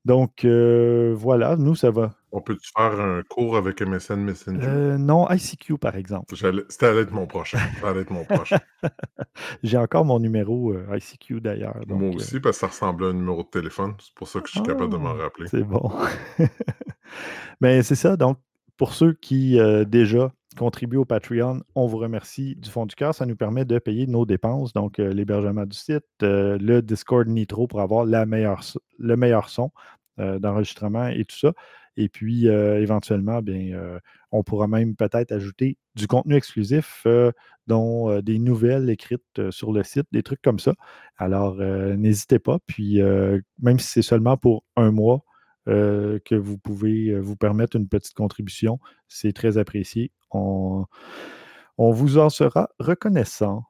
Speaker 1: Donc, voilà, nous, ça va
Speaker 2: on peut-tu faire un cours avec MSN Messenger?
Speaker 1: Euh, non, ICQ, par exemple.
Speaker 2: C'était allait être mon prochain. Être mon prochain. *laughs*
Speaker 1: J'ai encore mon numéro euh, ICQ d'ailleurs.
Speaker 2: Moi euh aussi, parce que ça ressemble à un numéro de téléphone. C'est pour ça que je suis capable de m'en ah, rappeler.
Speaker 1: C'est bon. *laughs* Mais c'est ça. Donc, pour ceux qui déjà contribuent au Patreon, on vous remercie du fond du cœur. Ça nous permet de payer nos dépenses, donc l'hébergement du site, le Discord Nitro pour avoir le meilleur son d'enregistrement et tout ça. Et puis, euh, éventuellement, bien, euh, on pourra même peut-être ajouter du contenu exclusif, euh, dont des nouvelles écrites sur le site, des trucs comme ça. Alors, n'hésitez pas. Puis, même si c'est seulement pour un mois que vous pouvez vous permettre une petite contribution, c'est très apprécié. On, on vous en sera reconnaissant.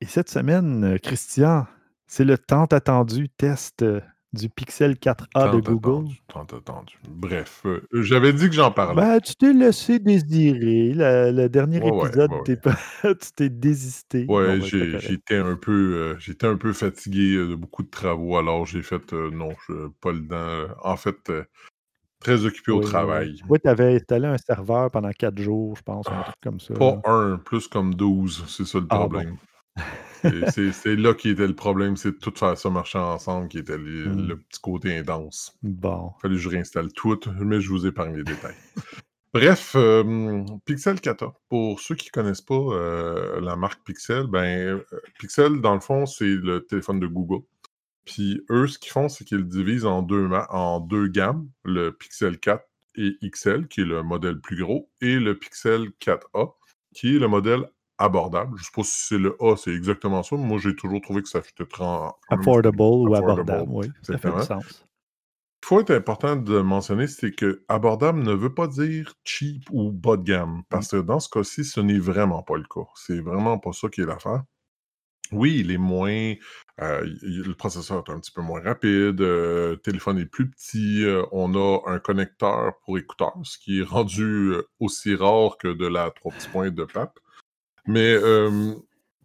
Speaker 1: Et cette semaine, Christian, c'est le tant attendu test du Pixel 4a de Google?
Speaker 2: Tant attendu. Bref, euh, j'avais dit que j'en parlais.
Speaker 1: Ben, tu t'es laissé désirer. le dernier épisode, *laughs* tu t'es désisté.
Speaker 2: Ouais, ben, j'étais un, peu, euh, un peu fatigué euh, de beaucoup de travaux, alors j'ai fait non, je, pas le temps. En fait, très occupé au travail.
Speaker 1: Oui, tu avais installé un serveur pendant quatre jours, je pense, un ah, truc comme ça.
Speaker 2: Pas un, plus comme 12, c'est ça le ah, problème. *laughs* C'est là qui était le problème, c'est de tout faire ça marcher ensemble, qui était hmm. le, petit côté intense.
Speaker 1: Bon.
Speaker 2: Il fallait que je réinstalle tout, mais je vous épargne les détails. Bref, euh, Pixel 4 Pour ceux qui ne connaissent pas euh, la marque Pixel, ben euh, Pixel, dans le fond, c'est le téléphone de Google. Puis eux, ce qu'ils font, c'est qu'ils divisent en deux, en deux gammes, le Pixel 4 et XL, qui est le modèle plus gros, et le Pixel 4A, qui est le modèle abordable. Je ne sais pas si c'est le A, c'est exactement ça. Moi, j'ai toujours trouvé que ça fait être
Speaker 1: Affordable ou abordable, oui. Ça fait du sens.
Speaker 2: Il faut être important de mentionner, c'est que abordable ne veut pas dire cheap ou bas de gamme. Parce que dans ce cas-ci, ce n'est vraiment pas le cas. C'est vraiment pas ça qui est l'affaire. Oui, il est moins. Euh, le processeur est un petit peu moins rapide, euh, le téléphone est plus petit, euh, on a un connecteur pour écouteurs, ce qui est rendu aussi rare que de la 3 petits points de pape. Mais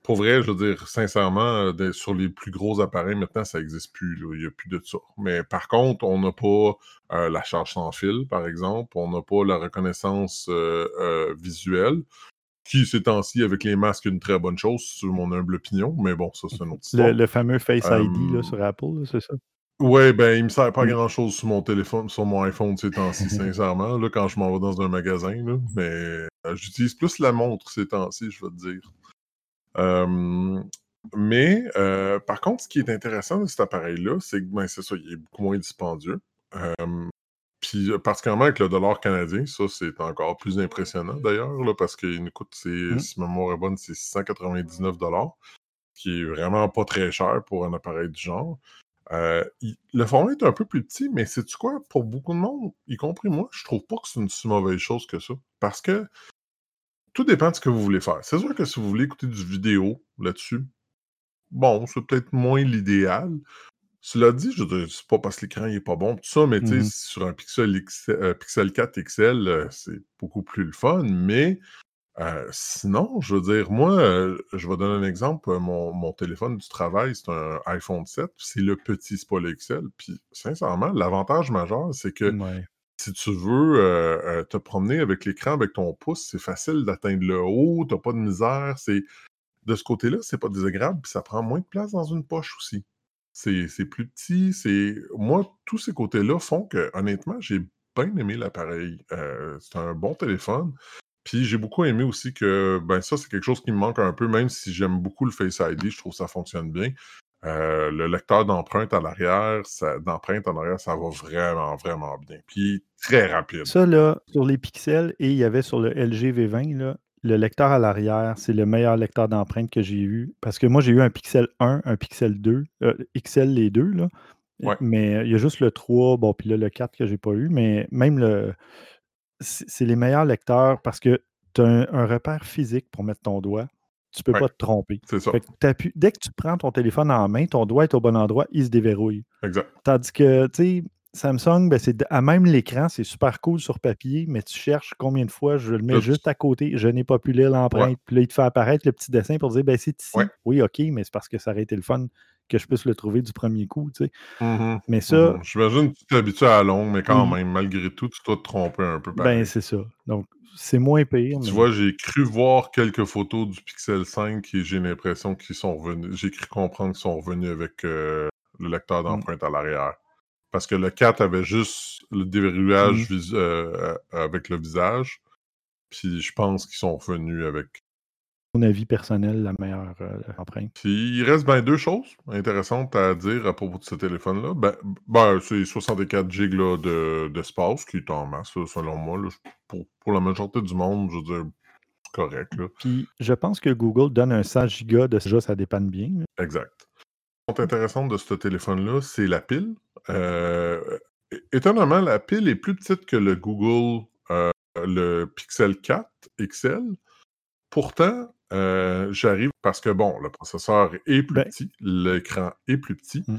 Speaker 2: pour vrai, je veux dire, sincèrement, sur les plus gros appareils, maintenant, ça n'existe plus. Il n'y a plus de ça. Mais par contre, on n'a pas la charge sans fil, par exemple. On n'a pas la reconnaissance visuelle, qui, ces temps-ci, avec les masques, est une très bonne chose, sur mon humble opinion. Mais bon, ça, c'est une autre histoire.
Speaker 1: Le, fameux Face ID sur Apple, c'est ça?
Speaker 2: Oui, ben, il me sert pas grand-chose sur mon téléphone, sur mon iPhone ces temps-ci, sincèrement, là, quand je m'en vais dans un magasin, là, mais euh, j'utilise plus la montre ces temps-ci, je vais te dire. mais, euh, par contre, ce qui est intéressant de cet appareil-là, c'est que, ben, c'est ça, il est beaucoup moins dispendieux. puis, euh, particulièrement avec le dollar canadien, ça, c'est encore plus impressionnant, d'ailleurs, parce qu'il coûte, c'est, mmh. si ma mémoire est bonne, c'est 699 qui est vraiment pas très cher pour un appareil du genre. Euh, le format est un peu plus petit, mais c'est-tu quoi? Pour beaucoup de monde, y compris moi, je trouve pas que c'est une si mauvaise chose que ça. Parce que tout dépend de ce que vous voulez faire. C'est sûr que si vous voulez écouter du vidéo là-dessus, bon, c'est peut-être moins l'idéal. Cela dit, je veux c'est pas parce que l'écran est pas bon, tout ça, mais mmh sur un Pixel, euh, Pixel 4 XL, euh, c'est beaucoup plus le fun, mais euh, sinon, je veux dire, moi, je vais donner un exemple. Mon, téléphone du travail, c'est un iPhone 7. C'est le petit, c'est pas l'Excel. Puis, sincèrement, l'avantage majeur, c'est que si tu veux te promener avec l'écran avec ton pouce, c'est facile d'atteindre le haut, t'as pas de misère. C'est De ce côté-là, c'est pas désagréable, puis ça prend moins de place dans une poche aussi. C'est plus petit. c'est Moi, tous ces côtés-là font que, honnêtement, j'ai bien aimé l'appareil. c'est un bon téléphone. Puis j'ai beaucoup aimé aussi que, ben ça, c'est quelque chose qui me manque un peu, même si j'aime beaucoup le Face ID, je trouve que ça fonctionne bien. Euh, le lecteur d'empreinte à l'arrière, d'empreinte en arrière, ça va vraiment, vraiment bien. Puis très rapide.
Speaker 1: Ça, là, sur les pixels, et il y avait sur le LG V20, là, le lecteur à l'arrière, c'est le meilleur lecteur d'empreinte que j'ai eu. Parce que moi, j'ai eu un Pixel 1, un Pixel 2, euh, XL les deux, là. Mais il y a juste le 3, bon, puis là, le 4 que j'ai pas eu, mais même le. C'est les meilleurs lecteurs parce que tu as un, repère physique pour mettre ton doigt. Tu peux pas te tromper.
Speaker 2: C'est ça.
Speaker 1: dès que tu prends ton téléphone en main, ton doigt est au bon endroit, il se déverrouille.
Speaker 2: Exact.
Speaker 1: Tandis que, tu sais, Samsung, ben, c'est à même l'écran, c'est super cool sur papier, mais tu cherches combien de fois je le mets juste à côté, je n'ai pas pu lire l'empreinte, puis là, il te fait apparaître le petit dessin pour dire ben, c'est ici. Oui, OK, mais c'est parce que ça aurait été le fun que je puisse le trouver du premier coup, tu sais.
Speaker 2: Mmh
Speaker 1: mais ça.
Speaker 2: Mmh J'imagine que tu t'habitues à long, mais quand même, malgré tout, tu dois te tromper un peu.
Speaker 1: Ben, c'est ça. Donc, c'est moins pire.
Speaker 2: Tu vois, j'ai cru voir quelques photos du Pixel 5 et j'ai l'impression qu'ils sont revenus. J'ai cru comprendre qu'ils sont revenus avec euh, le lecteur mmh. d'empreinte à l'arrière. Parce que le 4 avait juste le déverrouillage mmh. euh, avec le visage. Puis je pense qu'ils sont revenus avec.
Speaker 1: Mon avis personnel, la meilleure euh, empreinte?
Speaker 2: Puis il reste bien deux choses intéressantes à dire à propos de ce téléphone-là. Ben, ben c'est 64 GB d'espace qui est en masse, selon moi. pour, la majorité du monde, je veux dire, correct.
Speaker 1: Puis je pense que Google donne un 100 Go de déjà, ça dépanne bien.
Speaker 2: Exact. Ce qui est intéressant de ce téléphone-là, c'est la pile. Euh, étonnamment, la pile est plus petite que le Google, euh, le Pixel 4 XL. Pourtant, euh, j'arrive parce que, bon, le processeur est plus ben petit, l'écran est plus petit. Mmh.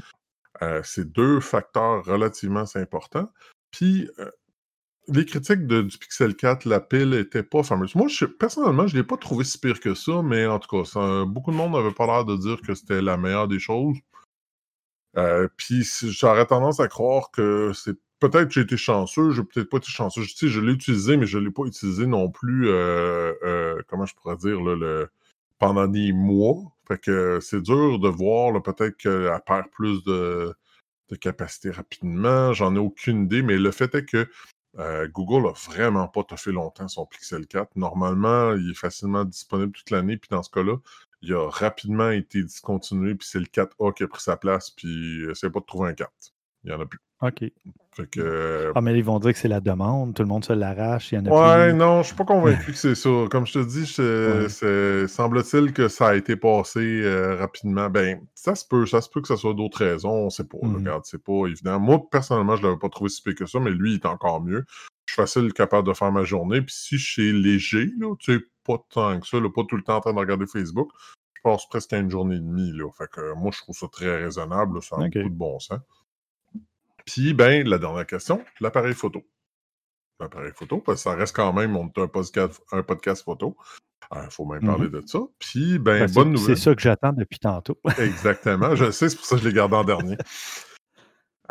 Speaker 2: c'est deux facteurs relativement importants. Puis, les critiques du Pixel 4, la pile était pas fameuse. Moi, personnellement, je ne l'ai pas trouvé si pire que ça, mais en tout cas, beaucoup de monde n'avait pas l'air de dire que c'était la meilleure des choses. Euh, puis j'aurais tendance à croire que c'est peut-être que j'ai été chanceux, j'ai peut-être pas été chanceux. Je, sais, je l'ai utilisé, mais je ne l'ai pas utilisé non plus, euh, euh, comment je pourrais dire, le, pendant des mois. Fait que c'est dur de voir, peut-être qu'elle perd plus de, de capacité rapidement. J'en ai aucune idée, mais le fait est que Google a vraiment pas fait longtemps son Pixel 4. Normalement, il est facilement disponible toute l'année, puis dans ce cas-là, il a rapidement été discontinué, puis c'est le 4A qui a pris sa place, puis essaye pas de trouver un 4. Il n'y en a plus.
Speaker 1: OK.
Speaker 2: Fait que...
Speaker 1: Ah, mais ils vont dire que c'est la demande, tout le monde se l'arrache, il y en a
Speaker 2: Ouais, non, je suis pas convaincu que c'est ça. Comme je te dis, ouais. semble-t-il que ça a été passé euh, rapidement. Ben, ça se peut, ça se peut que ce soit d'autres raisons, on sait pas. Mmh. Regarde, c'est pas évident. Moi, personnellement, je l'avais pas trouvé si pire que ça, mais lui, il est encore mieux. Je suis facile capable de faire ma journée, puis si je suis léger, là, tu sais, pas tant que ça, pas tout le temps en train de regarder Facebook. Je passe presque à une journée et demie. Là. Fait que moi, je trouve ça très raisonnable. ça a beaucoup de bon sens. Puis, ben, la dernière question, l'appareil photo. L'appareil photo, parce que ça reste quand même, on un podcast, un podcast photo. Il euh, faut même parler mm-hmm. de ça. Puis, ben, ben bonne nouvelle.
Speaker 1: C'est ça que j'attends depuis tantôt. *laughs*
Speaker 2: Exactement. Je sais, c'est pour ça que je l'ai gardé en dernier.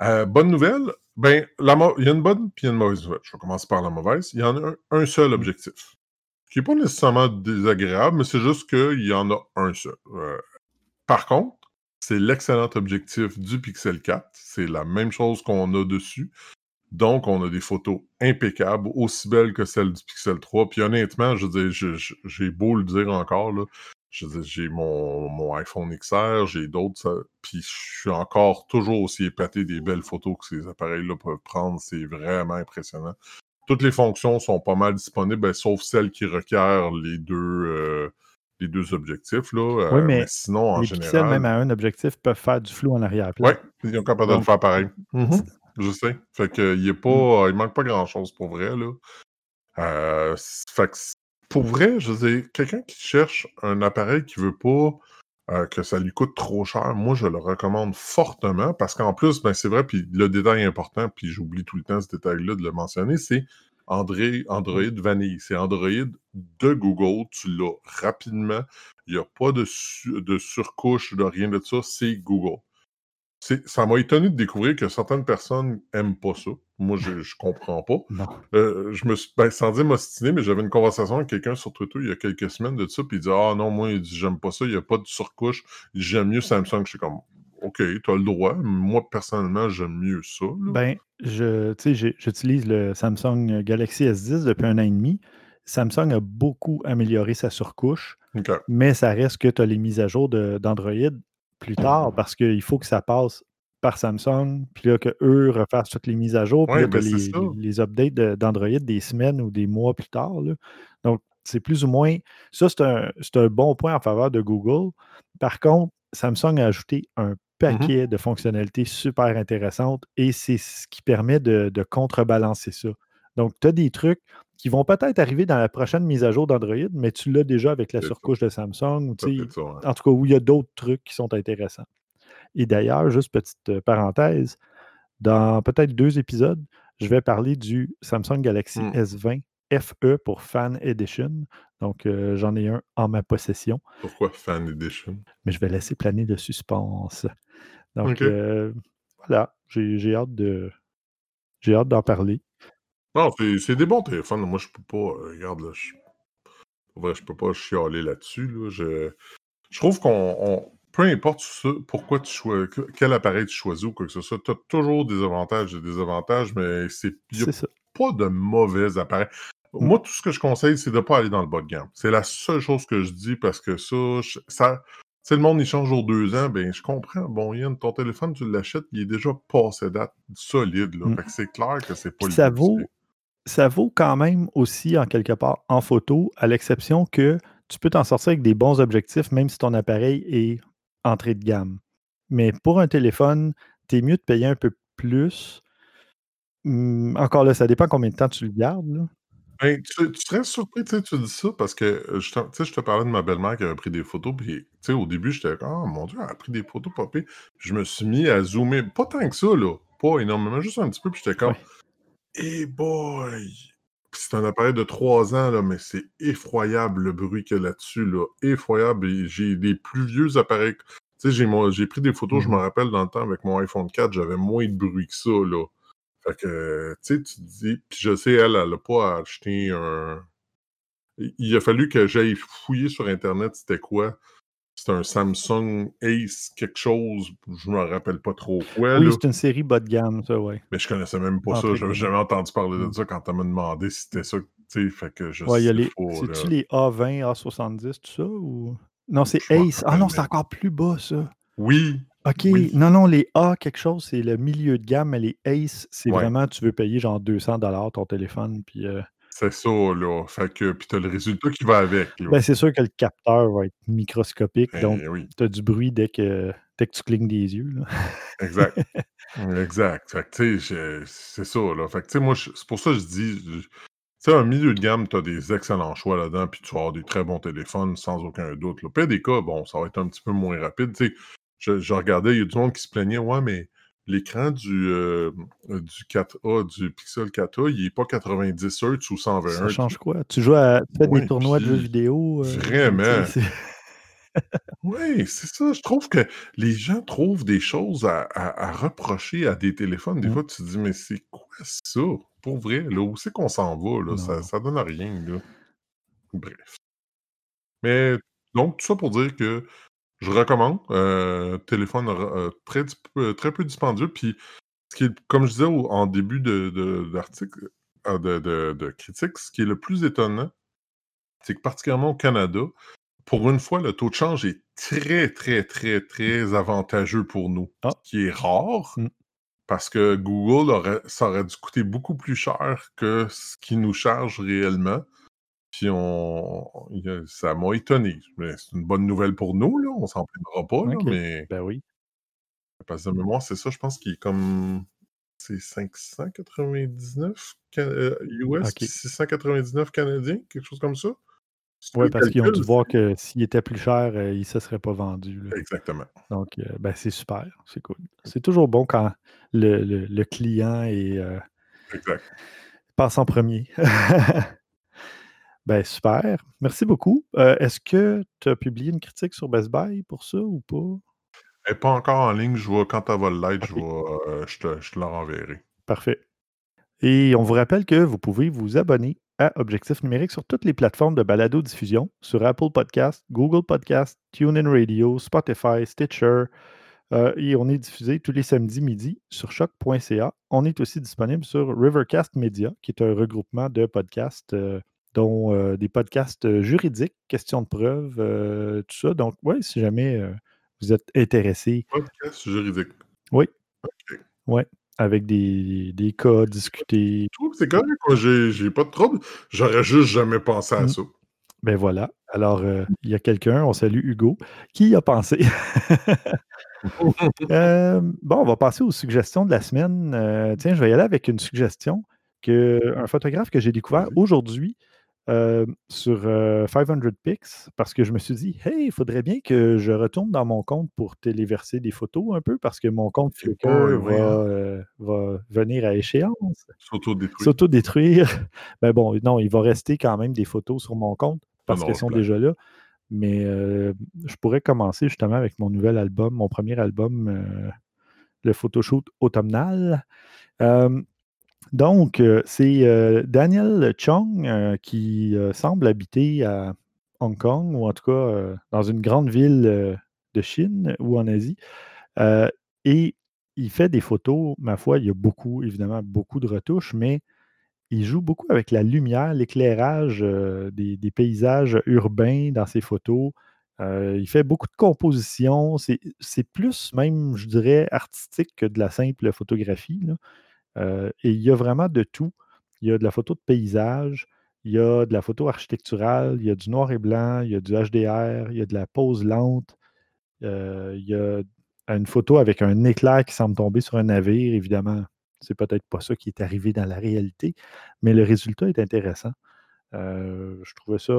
Speaker 2: Euh, bonne nouvelle, ben, il y a une bonne puis il y a une mauvaise nouvelle. Je vais commencer par la mauvaise. Il y en a un seul objectif qui n'est pas nécessairement désagréable, mais c'est juste qu'il y en a un seul. Euh, par contre, c'est l'excellent objectif du Pixel 4. C'est la même chose qu'on a dessus. Donc, on a des photos impeccables, aussi belles que celles du Pixel 3. Puis honnêtement, je j'ai beau le dire encore, là, j'ai mon, mon, iPhone XR, j'ai d'autres, puis je suis encore toujours aussi épaté des belles photos que ces appareils-là peuvent prendre. C'est vraiment impressionnant toutes les fonctions sont pas mal disponibles, ben, sauf celles qui requièrent les deux, euh, les deux objectifs. Là.
Speaker 1: oui, euh, mais, sinon, en les général. Pixels, même à un objectif, peuvent faire du flou en arrière-plan.
Speaker 2: Oui, ils sont capables de le faire pareil. Mm-hmm. Je sais. Fait que, il, est pas, mm. il manque pas grand-chose pour vrai. Là. Euh, fait que, pour vrai, je veux quelqu'un qui cherche un appareil qui veut pas euh, que ça lui coûte trop cher, moi, je le recommande fortement parce qu'en plus, ben, c'est vrai, puis le détail important, puis j'oublie tout le temps ce détail-là de le mentionner, c'est Android, Android Vanille. C'est Android de Google. Tu l'as rapidement. Il n'y a pas de, de surcouche, de rien de ça. C'est Google ça m'a étonné de découvrir que certaines personnes n'aiment pas ça. Moi, je, je comprends pas. Euh, je me suis, ben, sans dire m'ostiner, mais j'avais une conversation avec quelqu'un sur Twitter il y a quelques semaines de ça, puis il dit Ah non, moi, il dit J'aime pas ça, il n'y a pas de surcouche, j'aime mieux Samsung. Je suis comme OK, tu as le droit. Moi, personnellement, j'aime mieux ça.
Speaker 1: Ben, je, j'utilise le Samsung Galaxy S10 depuis un an et demi. Samsung a beaucoup amélioré sa surcouche, mais ça reste que tu as les mises à jour d'Android plus tard parce qu'il faut que ça passe par Samsung, puis là, qu'eux refassent toutes les mises à jour, puis
Speaker 2: Ouais,
Speaker 1: là,
Speaker 2: ben,
Speaker 1: les, les- updates de- d'Android des semaines ou des mois plus tard. là. Donc, c'est plus ou moins. Ça, c'est un, c'est un bon point en faveur de Google. Par contre, Samsung a ajouté un paquet de fonctionnalités super intéressantes et c'est ce qui permet de, de contrebalancer ça. Donc, tu as des trucs qui vont peut-être arriver dans la prochaine mise à jour d'Android, mais tu l'as déjà avec la
Speaker 2: ça.
Speaker 1: surcouche de Samsung. ou
Speaker 2: Ça
Speaker 1: en tout cas, où il y a d'autres trucs qui sont intéressants. Et d'ailleurs, juste petite euh, parenthèse, dans peut-être deux épisodes, je vais parler du Samsung Galaxy
Speaker 2: Hmm.
Speaker 1: S20 FE pour Fan Edition. Donc, euh, j'en ai un en ma possession,
Speaker 2: Pourquoi Fan Edition?
Speaker 1: mais je vais laisser planer le suspense. Donc, euh, voilà, j'ai hâte de j'ai hâte d'en parler.
Speaker 2: Non, c'est des bons téléphones. Moi, je peux pas. euh, regarde, là, je, vrai, je peux pas chialer là-dessus. Là. Je, je trouve qu'on. on- peu importe pourquoi tu choisis, quel appareil tu choisis ou quoi que ce soit, tu as toujours des avantages et des désavantages, mais c'est pas de mauvais appareils.
Speaker 1: Mm.
Speaker 2: Moi, tout ce que je conseille, c'est de pas aller dans le bas de gamme. C'est la seule chose que je dis parce que ça, je- ça si le monde il change aux deux ans, ben je comprends. Bon, Yann, ton téléphone, tu l'achètes, il est déjà passé date solide. Là.
Speaker 1: Mm.
Speaker 2: Fait que c'est clair que c'est pas le
Speaker 1: ça vaut, ça vaut quand même aussi, en quelque part, en photo, à l'exception que tu peux t'en sortir avec des bons objectifs, même si ton appareil est entrée de gamme. Mais pour un téléphone, tu es mieux de payer un peu plus. Hum, encore là, ça dépend combien de temps tu le gardes. là.
Speaker 2: Ben, tu, tu serais surpris, tu sais, tu dis ça parce que euh, je, te- tu sais, je te parlais de ma belle-mère qui avait pris des photos, puis tu sais, au début, j'étais comme, oh mon Dieu, elle a pris des photos. Puis je me suis mis à zoomer, pas tant que ça, là, pas énormément, juste un petit peu, puis j'étais comme,
Speaker 1: Ouais.
Speaker 2: hey boy! Puis c'est un appareil de 3 ans, là, mais c'est effroyable le bruit qu'il y a là-dessus, là, effroyable. Et j'ai des plus vieux appareils. Tu sais, j'ai mon- j'ai pris des photos, je me
Speaker 1: Mhm.
Speaker 2: rappelle, dans le temps, avec mon iPhone 4, j'avais moins de bruit que ça, là. Fait que, tu sais, tu te dis, puis je sais, elle, elle n'a pas acheté un. Il a fallu que j'aille fouiller sur Internet, c'était quoi. C'était un Samsung Ace quelque chose, je me rappelle pas trop quoi,
Speaker 1: Oui, c'est une série bas de gamme, ça, ouais.
Speaker 2: Mais je connaissais même pas ça,
Speaker 1: Entrée de
Speaker 2: j'avais jamais entendu parler de
Speaker 1: Mm.
Speaker 2: ça quand elle m'a demandé si c'était ça, tu sais, fait que je
Speaker 1: Ouais,
Speaker 2: sais
Speaker 1: les. C'est-tu les A20, A70, tout ça? Ou... Non, c'est Ace. Ah non, c'est encore plus bas, ça.
Speaker 2: Oui,
Speaker 1: OK.
Speaker 2: oui,
Speaker 1: Non, non, les A quelque chose, c'est le milieu de gamme, mais les Ace, c'est
Speaker 2: ouais.
Speaker 1: vraiment, tu veux payer genre 200 ton téléphone. Puis, euh,
Speaker 2: C'est ça, là. Fait que, puis t'as le résultat qui va avec,
Speaker 1: ben, c'est sûr que le capteur va être microscopique, donc
Speaker 2: Eh oui,
Speaker 1: tu as du bruit dès que, dès que tu clignes des yeux. là.
Speaker 2: exact. *laughs* Exact. Fait que, tu sais, c'est ça, là. Fait que, tu sais, moi, c'est pour ça que je dis, je- tu sais, un milieu de gamme, tu as des excellents choix là-dedans, puis tu vas avoir des très bons téléphones, sans aucun doute. Des cas, bon, ça va être un petit peu moins rapide. Tu sais, je, je regardais, il y a du monde qui se plaignait, ouais, mais l'écran du, euh, du 4A, du Pixel 4A, il est pas 90 Hz ou
Speaker 1: Ça
Speaker 2: 120 Hz.
Speaker 1: change quoi? Tu joues à. Fais des tournois de jeux vidéo. euh,
Speaker 2: vraiment. *laughs* Oui, c'est ça. Je trouve que les gens trouvent des choses à, à- à reprocher à des téléphones. Des
Speaker 1: Mm.
Speaker 2: fois, tu te dis, mais c'est quoi ça? Pour vrai, là, où c'est qu'on s'en va? Là? Ça, ça donne à rien. Là. Bref. Mais donc, tout ça pour dire que je recommande. euh, téléphone euh, très, euh, très peu dispendieux. Puis, ce qui est, comme je disais au- en début de, d'article, euh, de, de- de critique, ce qui est le plus étonnant, c'est que particulièrement au Canada, pour une fois, le taux de change est très, très, très, très avantageux pour nous.
Speaker 1: Ah.
Speaker 2: Ce qui est rare,
Speaker 1: Mm.
Speaker 2: parce que Google, aurait, ça aurait dû coûter beaucoup plus cher que ce qu'ils nous charge réellement. Puis on, ça m'a étonné. Mais c'est une bonne nouvelle pour nous, là. On s'en plaindra pas, là, mais
Speaker 1: Ben oui.
Speaker 2: parce que de mémoire, c'est ça, je pense qu'il est comme. C'est 599 ca- euh, US,
Speaker 1: OK.
Speaker 2: puis 699 canadiens, quelque chose comme ça.
Speaker 1: Oui, parce qu'ils ont dû voir que s'il était plus cher, euh, il ne se serait pas vendu. là.
Speaker 2: Exactement.
Speaker 1: Donc, euh, ben, c'est super. C'est cool. C'est toujours bon quand le, le- le client est, euh,
Speaker 2: Exact.
Speaker 1: passe en premier. *laughs* ben, super. Merci beaucoup. Euh, Est-ce que tu as publié une critique sur Best Buy pour ça ou pas?
Speaker 2: Elle n'est pas encore en ligne. Je vois, quand elle va l'être, je, euh, je, te, je te la renverrai.
Speaker 1: Parfait. Et on vous rappelle que vous pouvez vous abonner à Objectif Numérique sur toutes les plateformes de balado-diffusion, sur Apple Podcast, Google Podcast, TuneIn Radio, Spotify, Stitcher. Euh, et on est diffusé tous les samedis midi sur choc.ca. On est aussi disponible sur Rivercast Media, qui est un regroupement de podcasts euh, dont des podcasts juridiques, questions de preuve, tout ça. Donc, oui, si jamais vous êtes intéressé.
Speaker 2: Podcast juridique.
Speaker 1: Oui.
Speaker 2: OK.
Speaker 1: Oui, avec des, des cas discutés.
Speaker 2: C'est correct, moi, j'ai pas de trouble. J'aurais juste jamais pensé à
Speaker 1: Mmh.
Speaker 2: ça.
Speaker 1: Ben voilà. Alors, il y a quelqu'un, on salue Hugo, qui y a pensé. Hem, *laughs* bon, on va passer aux suggestions de la semaine. Heu, tiens, je vais y aller avec une suggestion qu'un photographe que j'ai découvert aujourd'hui, hem, sur, heu, 500 Pics parce que je me suis dit: «Hey, il faudrait bien que je retourne dans mon compte pour téléverser des photos un peu parce que mon compte Flickr
Speaker 2: oui,
Speaker 1: va, venir à échéance».
Speaker 2: S'autodétruire.
Speaker 1: S'autodétruire. *laughs* Ben bon, non, il va rester quand même des photos sur mon compte parce qu'elles sont déjà là. Mais, je pourrais commencer justement avec mon nouvel album, mon premier album, le photoshoot automnal. Donc, heu, c'est, heu, Daniel Chong, heu, qui, semble habiter à Hong Kong ou en tout cas, dans une grande ville, de Chine ou en Asie. Et il fait des photos, ma foi, il y a beaucoup, évidemment, beaucoup de retouches, mais il joue beaucoup avec la lumière, l'éclairage, des paysages urbains dans ses photos. Il fait beaucoup de compositions. C'est plus même, je dirais, artistique que de la simple photographie. Heu et il y a vraiment de tout. Il y a de la photo de paysage, il y a de la photo architecturale, il y a du noir et blanc, il y a du HDR, il y a de la pose lente. Heu, il y a une photo avec un éclair qui semble tomber sur un navire. Évidemment, c'est peut-être pas ça qui est arrivé dans la réalité, mais le résultat est intéressant. Heu, je trouvais ça,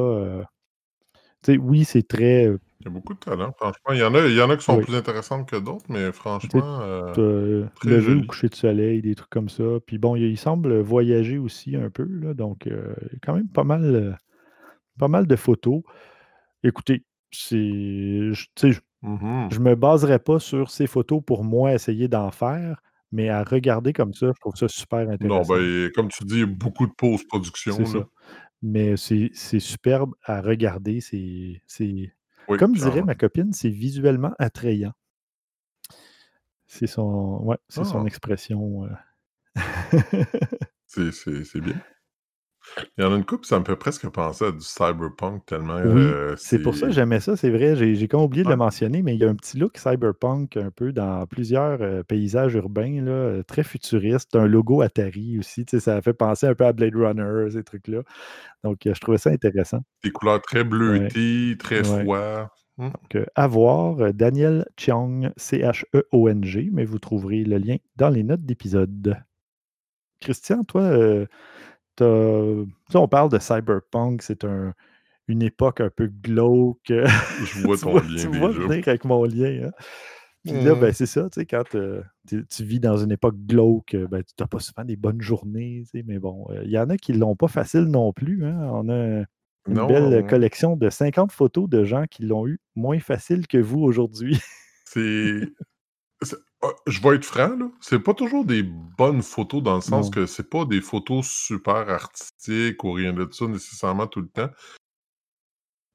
Speaker 1: oui, c'est très,
Speaker 2: Il y a beaucoup de talent, franchement. Il y en a il y en a qui sont
Speaker 1: Oui.
Speaker 2: plus intéressantes que d'autres, mais
Speaker 1: Tu sais,
Speaker 2: franchement,
Speaker 1: as
Speaker 2: très
Speaker 1: lever ou
Speaker 2: joli.
Speaker 1: coucher de soleil, des trucs comme ça. Puis bon, il il semble voyager aussi un peu, là, donc a quand même pas mal, heu, pas mal de photos. Écoutez, c'est je tu sais, je
Speaker 2: Mmh mh.
Speaker 1: je me baserais pas sur ces photos pour moi essayer d'en faire, mais à regarder comme ça, je trouve ça super
Speaker 2: Non,
Speaker 1: intéressant.
Speaker 2: ben, comme tu dis, il y a beaucoup de
Speaker 1: C'est
Speaker 2: post-production, là.
Speaker 1: ça. Mais c'est c'est superbe à regarder. C'est c'est
Speaker 2: Oui,
Speaker 1: comme dirait ma copine, c'est visuellement attrayant. C'est son ouais, c'est son
Speaker 2: Ah!
Speaker 1: expression,
Speaker 2: c'est c'est bien. Il y en a une couple, ça me fait presque penser à du cyberpunk tellement,
Speaker 1: Oui,
Speaker 2: heu,
Speaker 1: c'est pour ça que j'aimais ça, c'est vrai. J'ai j'ai comme oublié de le
Speaker 2: Ouais.
Speaker 1: mentionner, mais il y a un petit look cyberpunk un peu dans plusieurs, heu, paysages urbains, là, heu, très futuriste. Un logo Atari aussi, ça fait penser un peu à Blade Runner, ces trucs-là. Donc je trouvais ça intéressant.
Speaker 2: Des couleurs très
Speaker 1: Ouais.
Speaker 2: bleutées, très
Speaker 1: Ouais.
Speaker 2: froid. Mmh.
Speaker 1: Donc à voir, Daniel Cheong, C-H-E-O-N-G, mais vous trouverez le lien dans les notes d'épisode. Christian, toi, on parle de cyberpunk, c'est un une époque un peu glauque, heu,
Speaker 2: Je *laughs* vois ton
Speaker 1: vois
Speaker 2: lien
Speaker 1: tu vois venir avec mon lien, hein? Puis là, ben, c'est ça, tu sais, quand, heu, tu vis dans une époque glauque, heu, ben, tu as pas souvent des bonnes journées, tu sais, mais bon, il y en a qui l'ont pas facile non plus, hein. On a une
Speaker 2: Non,
Speaker 1: belle collection de 50 photos de gens qui l'ont eu moins facile que vous aujourd'hui.
Speaker 2: C'est ah, je vais être franc, là, c'est pas toujours des bonnes photos dans le sens
Speaker 1: Non.
Speaker 2: que c'est pas des photos super artistiques ou rien de ça nécessairement tout le temps.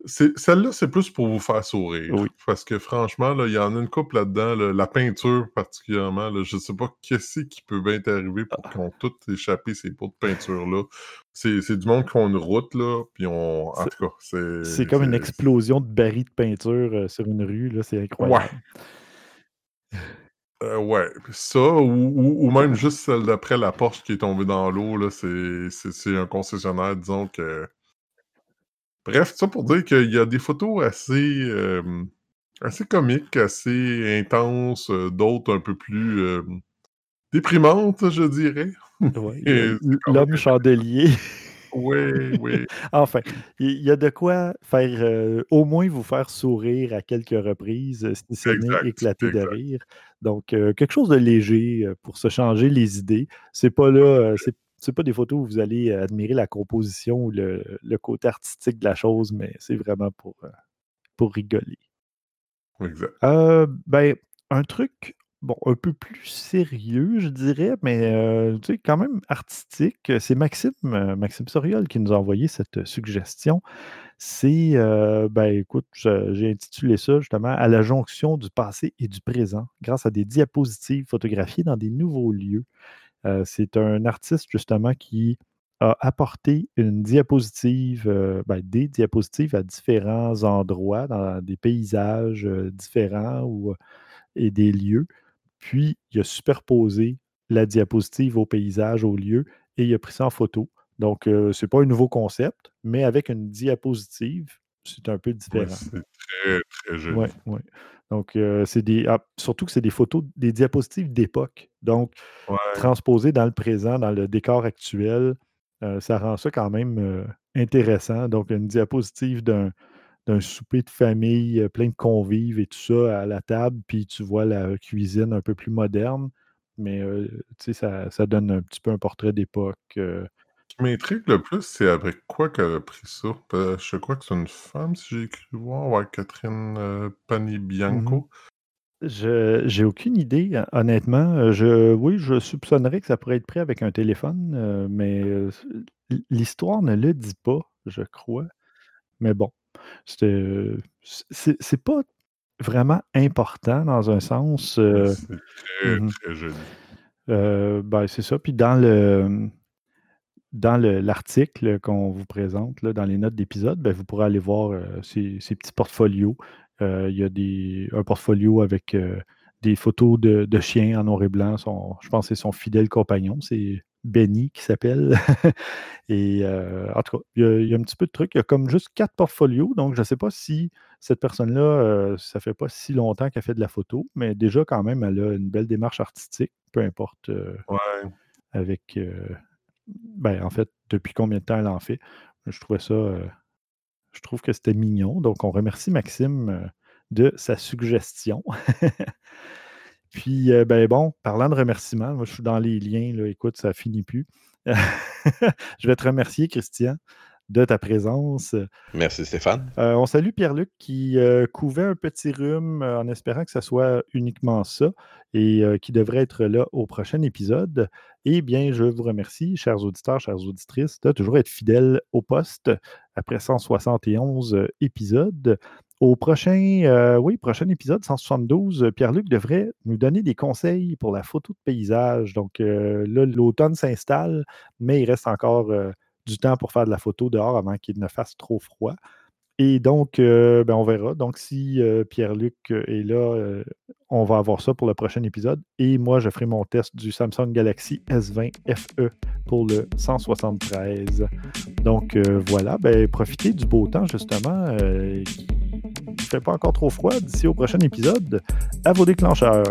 Speaker 2: Celle-là, c'est plus pour vous faire sourire.
Speaker 1: Oui.
Speaker 2: Parce que franchement, il y en a une couple là-dedans, là, la peinture particulièrement, là, je sais pas qu'est-ce qui peut bien t'arriver pour
Speaker 1: Ah.
Speaker 2: qu'ils ont tout échappé ces pots de peinture-là. C'est du monde qui font une route, là, puis on en
Speaker 1: C'est
Speaker 2: tout cas, c'est
Speaker 1: c'est comme une explosion de barils de peinture, heu, sur une rue, là, c'est
Speaker 2: Ouais. *laughs* Heu, ouais, ça ou ou ou même juste celle d'après la Porsche qui est tombée dans l'eau, là, c'est un concessionnaire, disons que bref, ça pour dire qu'il y a des photos assez, hem, assez comiques, assez intenses, heu, d'autres un peu plus, déprimantes, je dirais.
Speaker 1: Ouais, *laughs* l'homme chandelier.
Speaker 2: Oui, oui. *laughs*
Speaker 1: Enfin, il y a de quoi faire, au moins vous faire sourire à quelques reprises, si ce n'est éclater de rire. Donc heu, quelque chose de léger, heu, pour se changer les idées. C'est pas là,
Speaker 2: fait.
Speaker 1: c'est c'est pas des photos où vous allez admirer la composition ou le le côté artistique de la chose, mais c'est vraiment pour, pour rigoler.
Speaker 2: Exact.
Speaker 1: Ben, un truc, bon, un peu plus sérieux, je dirais, mais quand même artistique, c'est Maxime, Maxime Soriol qui nous a envoyé cette suggestion. C'est, ben, écoute, j'ai intitulé ça justement «À la jonction du passé et du présent, grâce à des diapositives photographiées dans des nouveaux lieux». C'est un artiste justement qui a apporté une diapositive, ben, des diapositives à différents endroits, dans des paysages différents et des lieux. Puis, il a superposé la diapositive au paysage, au lieu, et il a pris ça en photo. Donc, ce n'est pas un nouveau concept, mais avec une diapositive, c'est un peu différent.
Speaker 2: c'est très, très joli.
Speaker 1: Oui, oui. Donc, c'est des. Ah, surtout que c'est des photos, des diapositives d'époque. Donc, transposées dans le présent, dans le décor actuel, ça rend ça quand même intéressant. Donc, une diapositive d'un souper de famille, plein de convives et tout ça à la table, puis tu vois la cuisine un peu plus moderne. Mais tu sais, ça, ça, donne un petit peu un portrait d'époque.
Speaker 2: Ce qui m'intrigue le plus, c'est avec quoi qu'elle a pris ça? je crois que c'est une femme, si j'ai écrit voir, ouais, Catherine euh, Panibianco.
Speaker 1: Mmh je j'ai aucune idée, honnêtement. Je oui, je soupçonnerais que ça pourrait être pris avec un téléphone, mais l'histoire ne le dit pas, je crois. Mais bon, c'est pas vraiment important dans un sens,
Speaker 2: c'est très, mmh très joli.
Speaker 1: ben, c'est ça. Puis dans le dans l'article qu'on vous présente, là, dans les notes d'épisode, ben, vous pourrez aller voir euh, ces, petits portfolios. Il y a des, un portfolio avec des photos de, chiens en noir et blanc. je pense que c'est son fidèle compagnon, c'est Benny qui s'appelle. *laughs* et en tout cas, il y, a, un petit peu de trucs. Il y a comme juste quatre portfolios. Donc, je ne sais pas si cette personne-là, ça fait pas si longtemps qu'elle fait de la photo, mais déjà, quand même, elle a une belle démarche artistique, peu importe. Avec ben, en fait, depuis combien de temps elle en fait. Je trouvais ça. Euh, je trouve que c'était mignon. Donc, on remercie Maxime euh, de sa suggestion. *laughs* Puis, euh, ben bon, parlant de remerciements, moi, je suis dans les liens, là, écoute, ça finit plus. *laughs* je vais te remercier, Christian, de ta présence.
Speaker 3: Merci Stéphane.
Speaker 1: Euh, on salue Pierre-Luc qui euh, couvait un petit rhume en espérant que ce soit uniquement ça et qui devrait être là au prochain épisode. Eh bien, je vous remercie, chers auditeurs, chères auditrices, de toujours être fidèles au poste après 171 épisodes. Au prochain, oui, prochain épisode 172, Pierre-Luc devrait nous donner des conseils pour la photo de paysage. Donc là, l'automne s'installe, mais il reste encore du temps pour faire de la photo dehors avant qu'il ne fasse trop froid. Et donc, euh, ben, on verra. Donc, si euh, Pierre-Luc euh, est là, on va avoir ça pour le prochain épisode. Et moi, je ferai mon test du Samsung Galaxy S20 FE pour le 173. Donc, voilà. Ben, profitez du beau temps, justement. Fait pas encore trop froid. D'ici au prochain épisode, à vos déclencheurs.